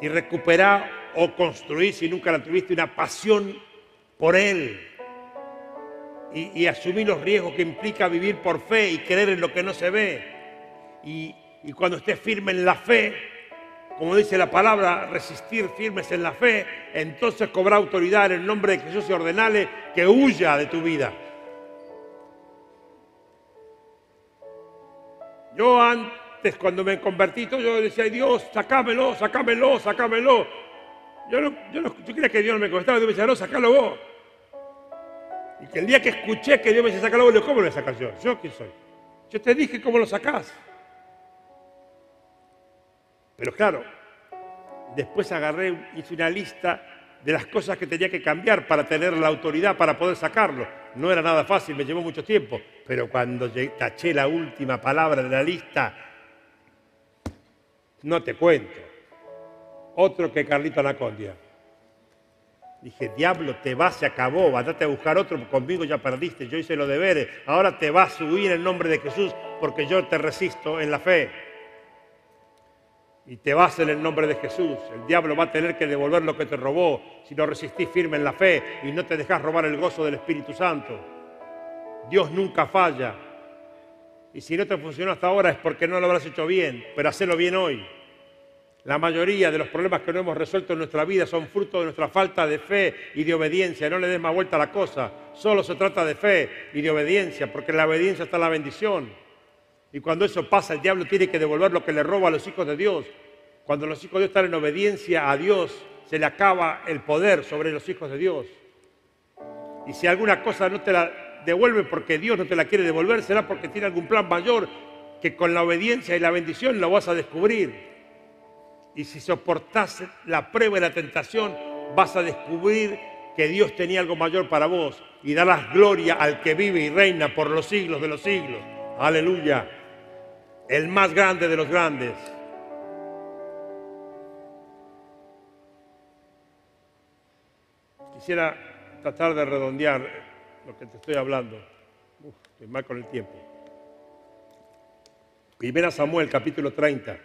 Y recuperar o construir, si nunca la tuviste, una pasión por Él. Y, asumir los riesgos que implica vivir por fe y creer en lo que no se ve. Y, y cuando estés firme en la fe, como dice la palabra, resistir firmes en la fe, entonces cobra autoridad en el nombre de Jesús y ordenale que huya de tu vida. Yo antes, cuando me convertí, yo decía, Dios, sacámelo, sacámelo, sacámelo. Yo, no, yo, no, yo creía que Dios no me contestaba, Dios me decía, no, sacalo vos. Y que el día que escuché que Dios me decía, sacalo vos, ¿cómo lo voy a sacar yo? ¿Yo quién soy? Yo te dije cómo lo sacás. Pero claro, después agarré, hice una lista de las cosas que tenía que cambiar para tener la autoridad para poder sacarlo. No era nada fácil, me llevó mucho tiempo, pero cuando taché la última palabra de la lista, no te cuento. Otro que Carlito Anacondia. Dije, diablo, te vas, se acabó, andate a buscar otro, conmigo ya perdiste, yo hice los deberes, ahora te vas a huir en nombre de Jesús porque yo te resisto en la fe y te vas en el nombre de Jesús. El diablo va a tener que devolver lo que te robó si no resistís firme en la fe y no te dejas robar el gozo del Espíritu Santo. Dios nunca falla. Y si no te funcionó hasta ahora es porque no lo habrás hecho bien, pero hacelo bien hoy. La mayoría de los problemas que no hemos resuelto en nuestra vida son fruto de nuestra falta de fe y de obediencia. No le des más vuelta a la cosa. Solo se trata de fe y de obediencia, porque en la obediencia está la bendición. Y cuando eso pasa, el diablo tiene que devolver lo que le roba a los hijos de Dios. Cuando los hijos de Dios están en obediencia a Dios, se le acaba el poder sobre los hijos de Dios. Y si alguna cosa no te la devuelve porque Dios no te la quiere devolver, será porque tiene algún plan mayor que con la obediencia y la bendición lo vas a descubrir. Y si soportas la prueba y la tentación, vas a descubrir que Dios tenía algo mayor para vos y darás gloria al que vive y reina por los siglos de los siglos. Aleluya el más grande de los grandes. Quisiera tratar de redondear lo que te estoy hablando. Uf, mal con el tiempo. Primera Samuel, capítulo 30.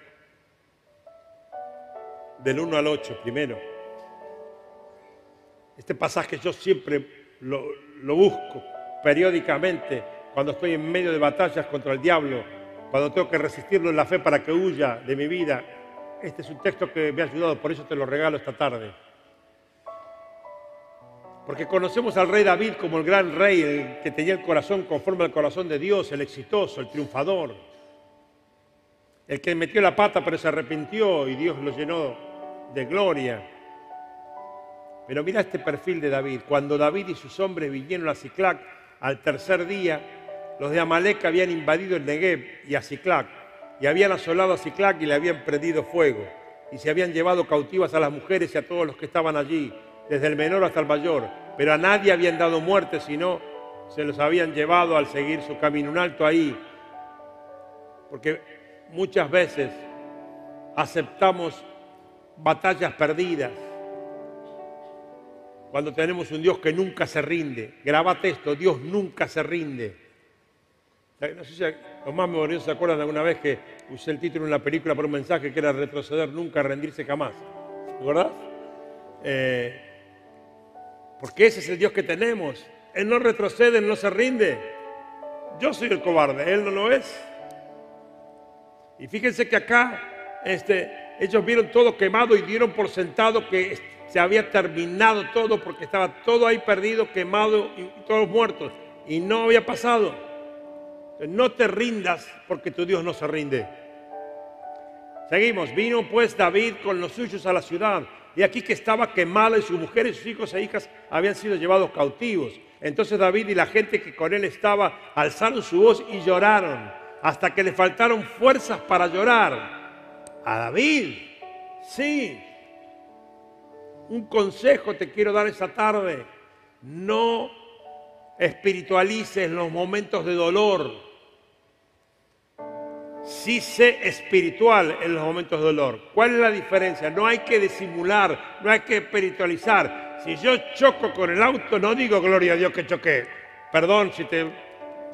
Del 1 al 8, primero. Este pasaje yo siempre lo busco periódicamente cuando estoy en medio de batallas contra el diablo cuando tengo que resistirlo en la fe para que huya de mi vida. Este es un texto que me ha ayudado, por eso te lo regalo esta tarde. Porque conocemos al rey David como el gran rey, el que tenía el corazón conforme al corazón de Dios, el exitoso, el triunfador. El que metió la pata pero se arrepintió y Dios lo llenó de gloria. Pero mira este perfil de David. Cuando David y sus hombres vinieron a Ciclac al tercer día, los de Amalek habían invadido el Negev y a Ciclac, y habían asolado a Ciclac y le habían prendido fuego, y se habían llevado cautivas a las mujeres y a todos los que estaban allí, desde el menor hasta el mayor, pero a nadie habían dado muerte, sino se los habían llevado al seguir su camino. Un alto ahí, porque muchas veces aceptamos batallas perdidas cuando tenemos un Dios que nunca se rinde. Grabate esto, Dios nunca se rinde. No sé si los más memoriosos se acuerdan alguna vez que usé el título en la película por un mensaje que era retroceder nunca, rendirse jamás. ¿Te acordás? Eh, porque ese es el Dios que tenemos. Él no retrocede, no se rinde. Yo soy el cobarde, Él no lo es. Y fíjense que acá este, ellos vieron todo quemado y dieron por sentado que se había terminado todo porque estaba todo ahí perdido, quemado y todos muertos. Y no había pasado. No te rindas porque tu Dios no se rinde. Seguimos. Vino pues David con los suyos a la ciudad. Y aquí que estaba quemada y sus mujeres, sus hijos e hijas habían sido llevados cautivos. Entonces David y la gente que con él estaba alzaron su voz y lloraron hasta que le faltaron fuerzas para llorar. A David, sí. Un consejo te quiero dar esa tarde. No espiritualices los momentos de dolor. Sí sé espiritual en los momentos de dolor. ¿Cuál es la diferencia? No hay que disimular, no hay que espiritualizar. Si yo choco con el auto, no digo gloria a Dios que choqué. Perdón si te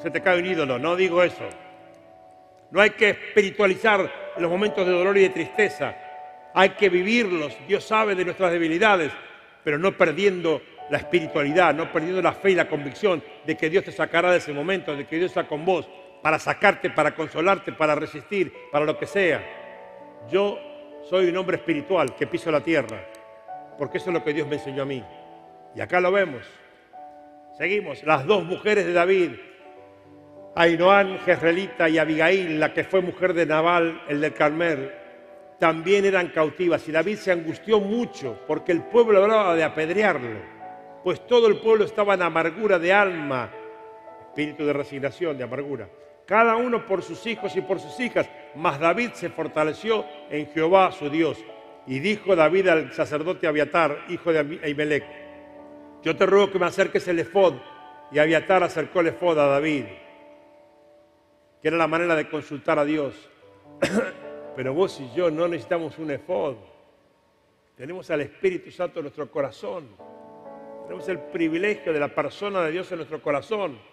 se te cae un ídolo, no digo eso. No hay que espiritualizar los momentos de dolor y de tristeza. Hay que vivirlos. Dios sabe de nuestras debilidades, pero no perdiendo la espiritualidad, no perdiendo la fe y la convicción de que Dios te sacará de ese momento, de que Dios está con vos para sacarte, para consolarte, para resistir, para lo que sea. Yo soy un hombre espiritual que piso la tierra, porque eso es lo que Dios me enseñó a mí. Y acá lo vemos. Seguimos, las dos mujeres de David, Ainoán, Jezreelita y Abigail, la que fue mujer de Nabal, el de Carmel, también eran cautivas. Y David se angustió mucho porque el pueblo hablaba de apedrearlo, pues todo el pueblo estaba en amargura de alma, espíritu de resignación, de amargura cada uno por sus hijos y por sus hijas. Mas David se fortaleció en Jehová su Dios. Y dijo David al sacerdote Abiatar, hijo de Ahimelech, yo te ruego que me acerques el efod. Y Abiatar acercó el efod a David, que era la manera de consultar a Dios. <coughs> Pero vos y yo no necesitamos un efod. Tenemos al Espíritu Santo en nuestro corazón. Tenemos el privilegio de la persona de Dios en nuestro corazón.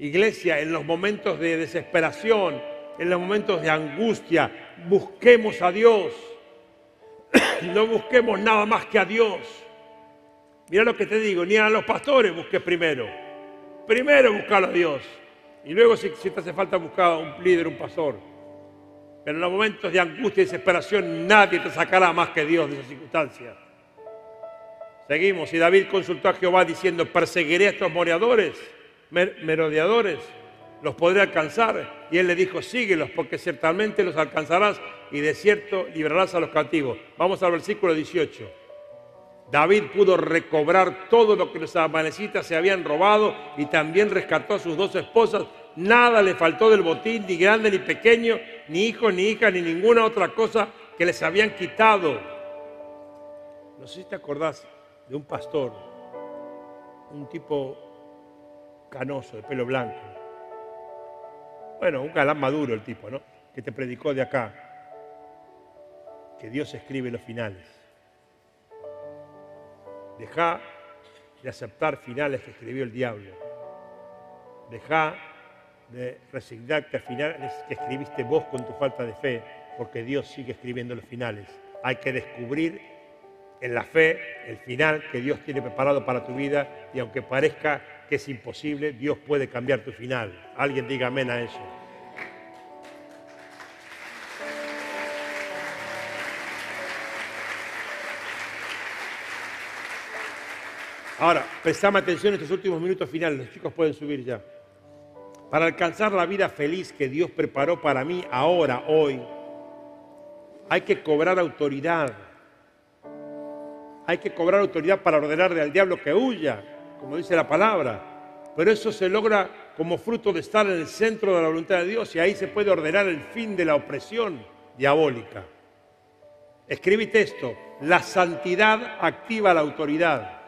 Iglesia, en los momentos de desesperación, en los momentos de angustia, busquemos a Dios. <clears throat> No busquemos nada más que a Dios. Mira lo que te digo, ni a los pastores busques primero. Primero buscar a Dios. Y luego si, te hace falta buscar a un líder, un pastor. Pero en los momentos de angustia y desesperación nadie te sacará más que Dios de esas circunstancias. Seguimos. Y David consultó a Jehová diciendo, perseguiré a estos moradores merodeadores, los podré alcanzar. Y él le dijo, síguelos, porque ciertamente los alcanzarás y de cierto librarás a los cautivos. Vamos al versículo 18. David pudo recobrar todo lo que los amanecitas se habían robado y también rescató a sus dos esposas. Nada le faltó del botín, ni grande ni pequeño, ni hijo ni hija, ni ninguna otra cosa que les habían quitado. No sé si te acordás de un pastor, un tipo canoso, de pelo blanco. Bueno, un galán maduro el tipo, ¿no? Que te predicó de acá. Que Dios escribe los finales. Deja de aceptar finales que escribió el diablo. Deja de resignarte a finales que escribiste vos con tu falta de fe, porque Dios sigue escribiendo los finales. Hay que descubrir en la fe el final que Dios tiene preparado para tu vida y aunque parezca que es imposible, Dios puede cambiar tu final. Alguien diga amén a eso. Ahora, prestame atención en estos últimos minutos finales, los chicos pueden subir ya. Para alcanzar la vida feliz que Dios preparó para mí ahora, hoy, hay que cobrar autoridad. Hay que cobrar autoridad para ordenarle al diablo que huya como dice la palabra, pero eso se logra como fruto de estar en el centro de la voluntad de Dios y ahí se puede ordenar el fin de la opresión diabólica. Escribite esto, la santidad activa la autoridad.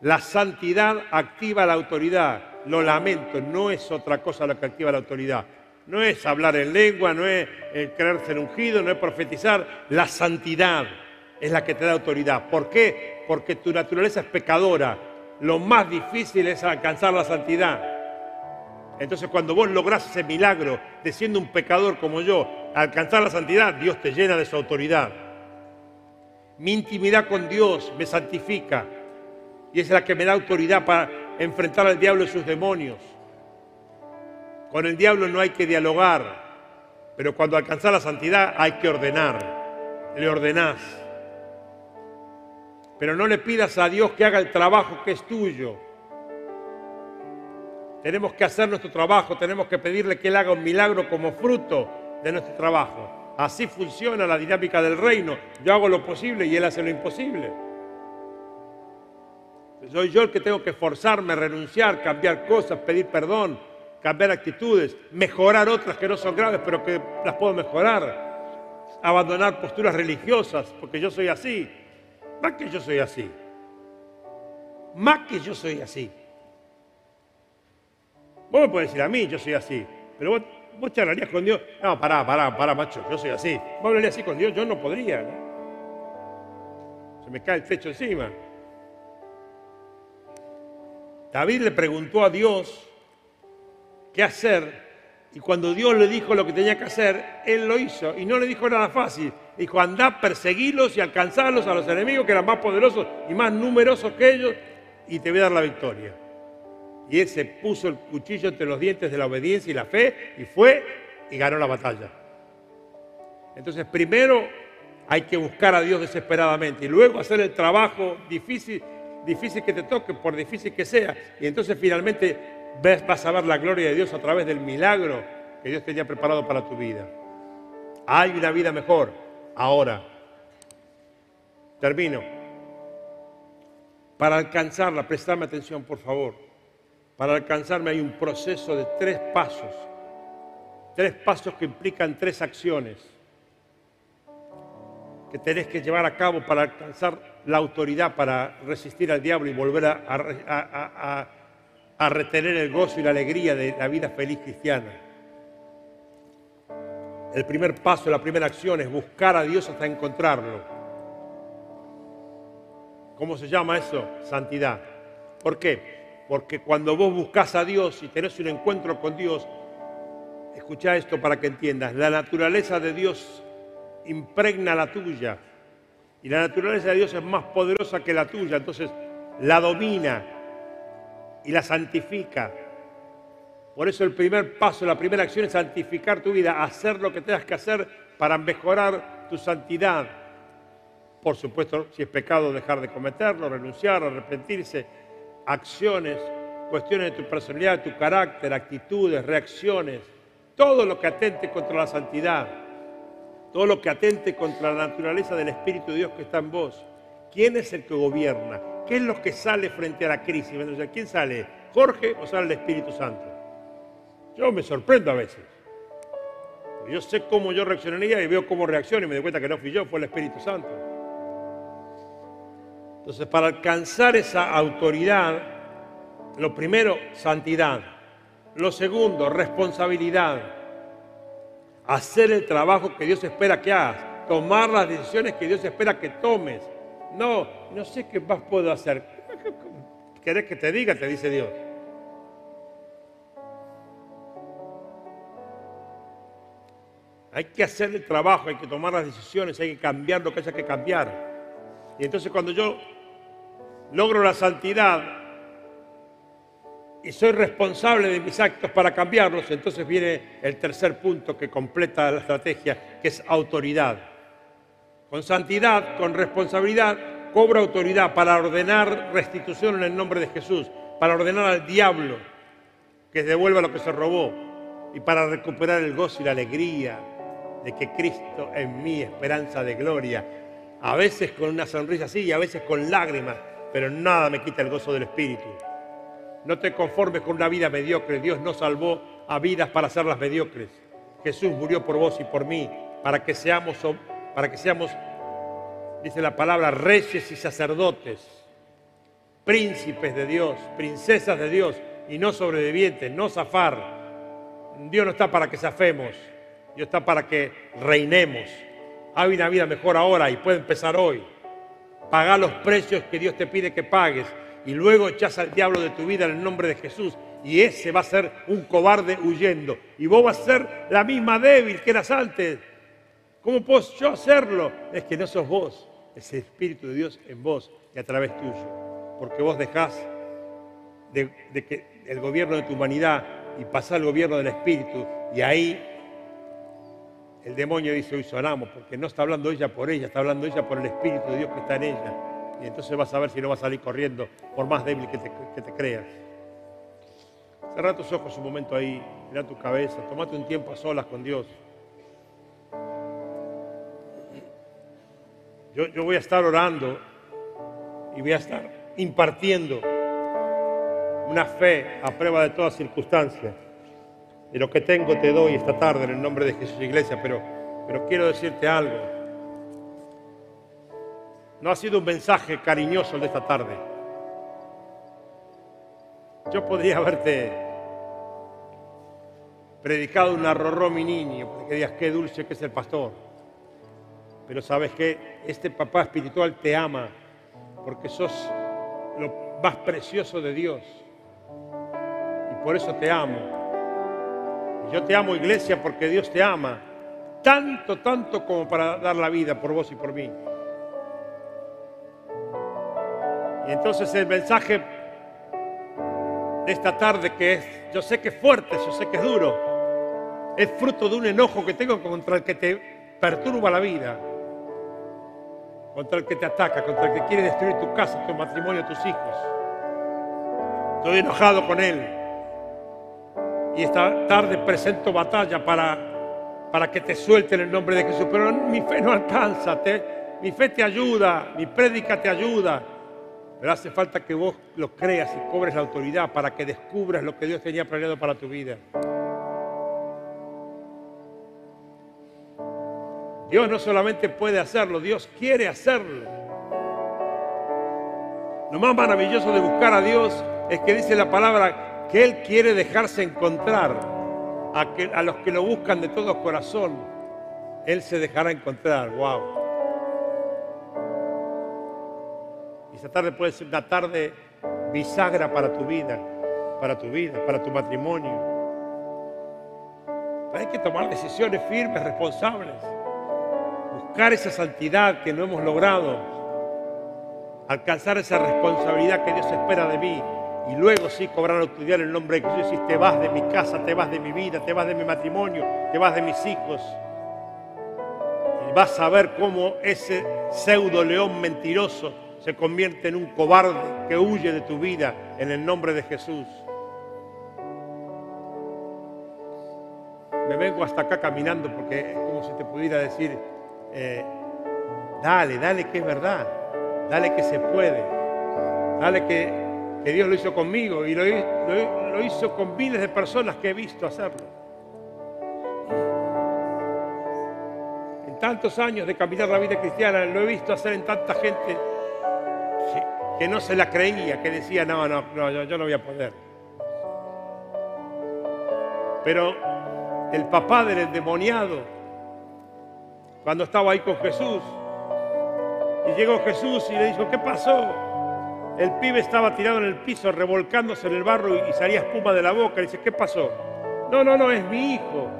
La santidad activa la autoridad. Lo lamento, no es otra cosa lo que activa la autoridad. No es hablar en lengua, no es eh, creerse en ungido, no es profetizar. La santidad es la que te da autoridad. ¿Por qué? Porque tu naturaleza es pecadora. Lo más difícil es alcanzar la santidad. Entonces cuando vos lográs ese milagro de siendo un pecador como yo, alcanzar la santidad, Dios te llena de su autoridad. Mi intimidad con Dios me santifica y es la que me da autoridad para enfrentar al diablo y sus demonios. Con el diablo no hay que dialogar, pero cuando alcanzar la santidad hay que ordenar. Le ordenás. Pero no le pidas a Dios que haga el trabajo que es tuyo. Tenemos que hacer nuestro trabajo, tenemos que pedirle que Él haga un milagro como fruto de nuestro trabajo. Así funciona la dinámica del reino. Yo hago lo posible y Él hace lo imposible. Soy yo el que tengo que forzarme, renunciar, cambiar cosas, pedir perdón, cambiar actitudes, mejorar otras que no son graves, pero que las puedo mejorar. Abandonar posturas religiosas, porque yo soy así. Más que yo soy así. Más que yo soy así. Vos me podés decir a mí, yo soy así. Pero vos, vos charlarías con Dios. No, pará, pará, pará, macho, yo soy así. Vos hablarías así con Dios, yo no podría. Se me cae el techo encima. David le preguntó a Dios qué hacer. Y cuando Dios le dijo lo que tenía que hacer, él lo hizo. Y no le dijo nada fácil. Dijo, andá, perseguirlos y alcanzarlos a los enemigos que eran más poderosos y más numerosos que ellos, y te voy a dar la victoria. Y él se puso el cuchillo entre los dientes de la obediencia y la fe, y fue y ganó la batalla. Entonces, primero hay que buscar a Dios desesperadamente y luego hacer el trabajo difícil, difícil que te toque, por difícil que sea. Y entonces finalmente vas a ver la gloria de Dios a través del milagro que Dios tenía preparado para tu vida. Hay una vida mejor ahora. Termino. Para alcanzarla, prestadme atención, por favor. Para alcanzarme hay un proceso de tres pasos. Tres pasos que implican tres acciones que tenés que llevar a cabo para alcanzar la autoridad para resistir al diablo y volver a retener el gozo y la alegría de la vida feliz cristiana. El primer paso, la primera acción es buscar a Dios hasta encontrarlo. ¿Cómo se llama eso? Santidad. ¿Por qué? Porque cuando vos buscas a Dios y tenés un encuentro con Dios, escucha esto para que entiendas, la naturaleza de Dios impregna la tuya y la naturaleza de Dios es más poderosa que la tuya, entonces la domina y la santifica. Por eso el primer paso, la primera acción es santificar tu vida, hacer lo que tengas que hacer para mejorar tu santidad. Por supuesto, si es pecado, dejar de cometerlo, renunciar, arrepentirse, acciones, cuestiones de tu personalidad, de tu carácter, actitudes, reacciones, todo lo que atente contra la santidad, todo lo que atente contra la naturaleza del Espíritu de Dios que está en vos. ¿Quién es el que gobierna? ¿Qué es lo que sale frente a la crisis? ¿Quién sale? ¿Jorge o sale el Espíritu Santo? Yo me sorprendo a veces. Yo sé cómo yo reaccionaría y veo cómo reacciona y me doy cuenta que no fui yo, fue el Espíritu Santo. Entonces, para alcanzar esa autoridad, lo primero, santidad. Lo segundo, responsabilidad. Hacer el trabajo que Dios espera que hagas. Tomar las decisiones que Dios espera que tomes no, no sé qué más puedo hacer. ¿Querés que te diga? Te dice Dios. Hay que hacer el trabajo, hay que tomar las decisiones, hay que cambiar lo que haya que cambiar. Y entonces cuando yo logro la santidad y soy responsable de mis actos para cambiarlos, entonces viene el tercer punto que completa la estrategia, que es autoridad con santidad, con responsabilidad, cobra autoridad para ordenar restitución en el nombre de Jesús, para ordenar al diablo que devuelva lo que se robó y para recuperar el gozo y la alegría de que Cristo es mi esperanza de gloria. A veces con una sonrisa así y a veces con lágrimas, pero nada me quita el gozo del Espíritu. No te conformes con una vida mediocre. Dios no salvó a vidas para hacerlas mediocres. Jesús murió por vos y por mí, para que seamos para que seamos, dice la palabra, reyes y sacerdotes, príncipes de Dios, princesas de Dios y no sobrevivientes, no zafar. Dios no está para que zafemos, Dios está para que reinemos. Hay una vida mejor ahora y puede empezar hoy. Pagar los precios que Dios te pide que pagues y luego echas al diablo de tu vida en el nombre de Jesús y ese va a ser un cobarde huyendo y vos vas a ser la misma débil que eras antes ¿Cómo puedo yo hacerlo? Es que no sos vos, es el Espíritu de Dios en vos y a través tuyo. Porque vos dejás el gobierno de tu humanidad y pasar al gobierno del Espíritu. Y ahí el demonio dice, hoy sonamos, porque no está hablando ella por ella, está hablando ella por el Espíritu de Dios que está en ella. Y entonces vas a ver si no va a salir corriendo, por más débil que te, que te creas. Cerra tus ojos un momento ahí, mira tu cabeza, tomate un tiempo a solas con Dios. Yo, voy a estar orando y voy a estar impartiendo una fe a prueba de todas circunstancias. Y lo que tengo te doy esta tarde en el nombre de Jesús Iglesia, pero, pero quiero decirte algo. No ha sido un mensaje cariñoso el de esta tarde. Yo podría haberte predicado un arrorró mi niño, porque digas qué dulce que es el pastor. Pero sabes que este papá espiritual te ama porque sos lo más precioso de Dios. Y por eso te amo. Yo te amo, iglesia, porque Dios te ama. Tanto, tanto como para dar la vida por vos y por mí. Y entonces el mensaje de esta tarde que es, yo sé que es fuerte, yo sé que es duro, es fruto de un enojo que tengo contra el que te perturba la vida, contra el que te ataca, contra el que quiere destruir tu casa, tu matrimonio, tus hijos. Estoy enojado con él. Y esta tarde presento batalla para, para que te suelte en el nombre de Jesús. Pero mi fe no alcanza, mi fe te ayuda, mi prédica te ayuda. Pero hace falta que vos lo creas y cobres la autoridad para que descubras lo que Dios tenía planeado para tu vida. Dios no solamente puede hacerlo, Dios quiere hacerlo. Lo más maravilloso de buscar a Dios es que dice la palabra que Él quiere dejarse encontrar a, los que lo buscan de todo corazón. Él se dejará encontrar. Wow. Esta tarde puede ser una tarde bisagra para tu vida, para tu vida, para tu matrimonio. Hay que tomar decisiones firmes, responsables. Buscar esa santidad que no hemos logrado. Alcanzar esa responsabilidad que Dios espera de mí. Y luego sí cobrar estudiar el nombre de Jesús y te vas de mi casa, te vas de mi vida, te vas de mi matrimonio, te vas de mis hijos. Y vas a ver cómo ese pseudo león mentiroso se convierte en un cobarde que huye de tu vida en el nombre de Jesús. Me vengo hasta acá caminando porque es como si te pudiera decir, eh, dale, dale que es verdad, dale que se puede, dale que, Dios lo hizo conmigo y lo, hizo con miles de personas que he visto hacerlo. En tantos años de caminar la vida cristiana, lo he visto hacer en tanta gente que no se la creía, que decía, no, no, no yo, no voy a poder. Pero el papá del endemoniado, cuando estaba ahí con Jesús, y llegó Jesús y le dijo, ¿qué pasó? El pibe estaba tirado en el piso, revolcándose en el barro y salía espuma de la boca. Le dice, ¿qué pasó? No, no, no, es mi hijo.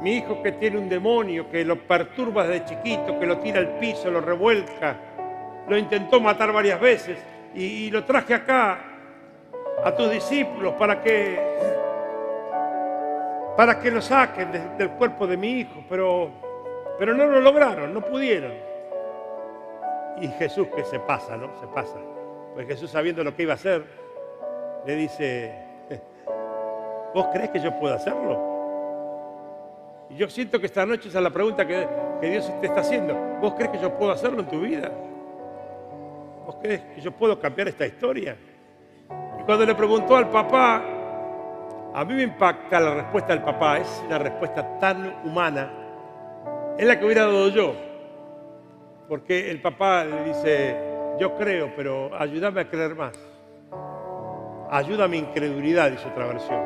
Mi hijo que tiene un demonio, que lo perturba desde chiquito, que lo tira al piso, lo revuelca lo intentó matar varias veces y, lo traje acá a tus discípulos para que para que lo saquen del cuerpo de mi hijo, pero, pero no lo lograron, no pudieron. Y Jesús que se pasa, ¿no? Se pasa. Pues Jesús sabiendo lo que iba a hacer, le dice, <laughs> ¿vos crees que yo puedo hacerlo? Y yo siento que esta noche es la pregunta que, que Dios te está haciendo. ¿Vos crees que yo puedo hacerlo en tu vida? ¿Vos crees que yo puedo cambiar esta historia? Y cuando le preguntó al papá, a mí me impacta la respuesta del papá, es una respuesta tan humana, es la que hubiera dado yo. Porque el papá le dice, yo creo, pero ayúdame a creer más. Ayuda a mi incredulidad, dice otra versión.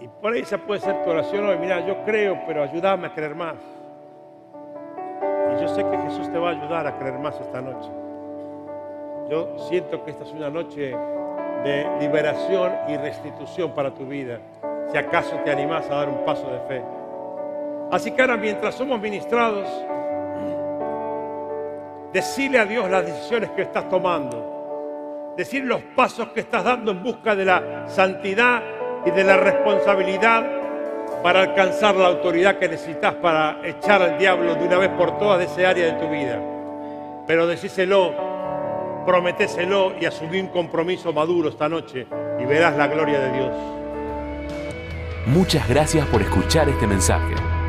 Y por ahí esa puede ser tu oración hoy, mira, yo creo, pero ayúdame a creer más yo sé que Jesús te va a ayudar a creer más esta noche. Yo siento que esta es una noche de liberación y restitución para tu vida, si acaso te animas a dar un paso de fe. Así que ahora mientras somos ministrados, decirle a Dios las decisiones que estás tomando, decir los pasos que estás dando en busca de la santidad y de la responsabilidad para alcanzar la autoridad que necesitas para echar al diablo de una vez por todas de ese área de tu vida. Pero decíselo, prometéselo y asumí un compromiso maduro esta noche y verás la gloria de Dios. Muchas gracias por escuchar este mensaje.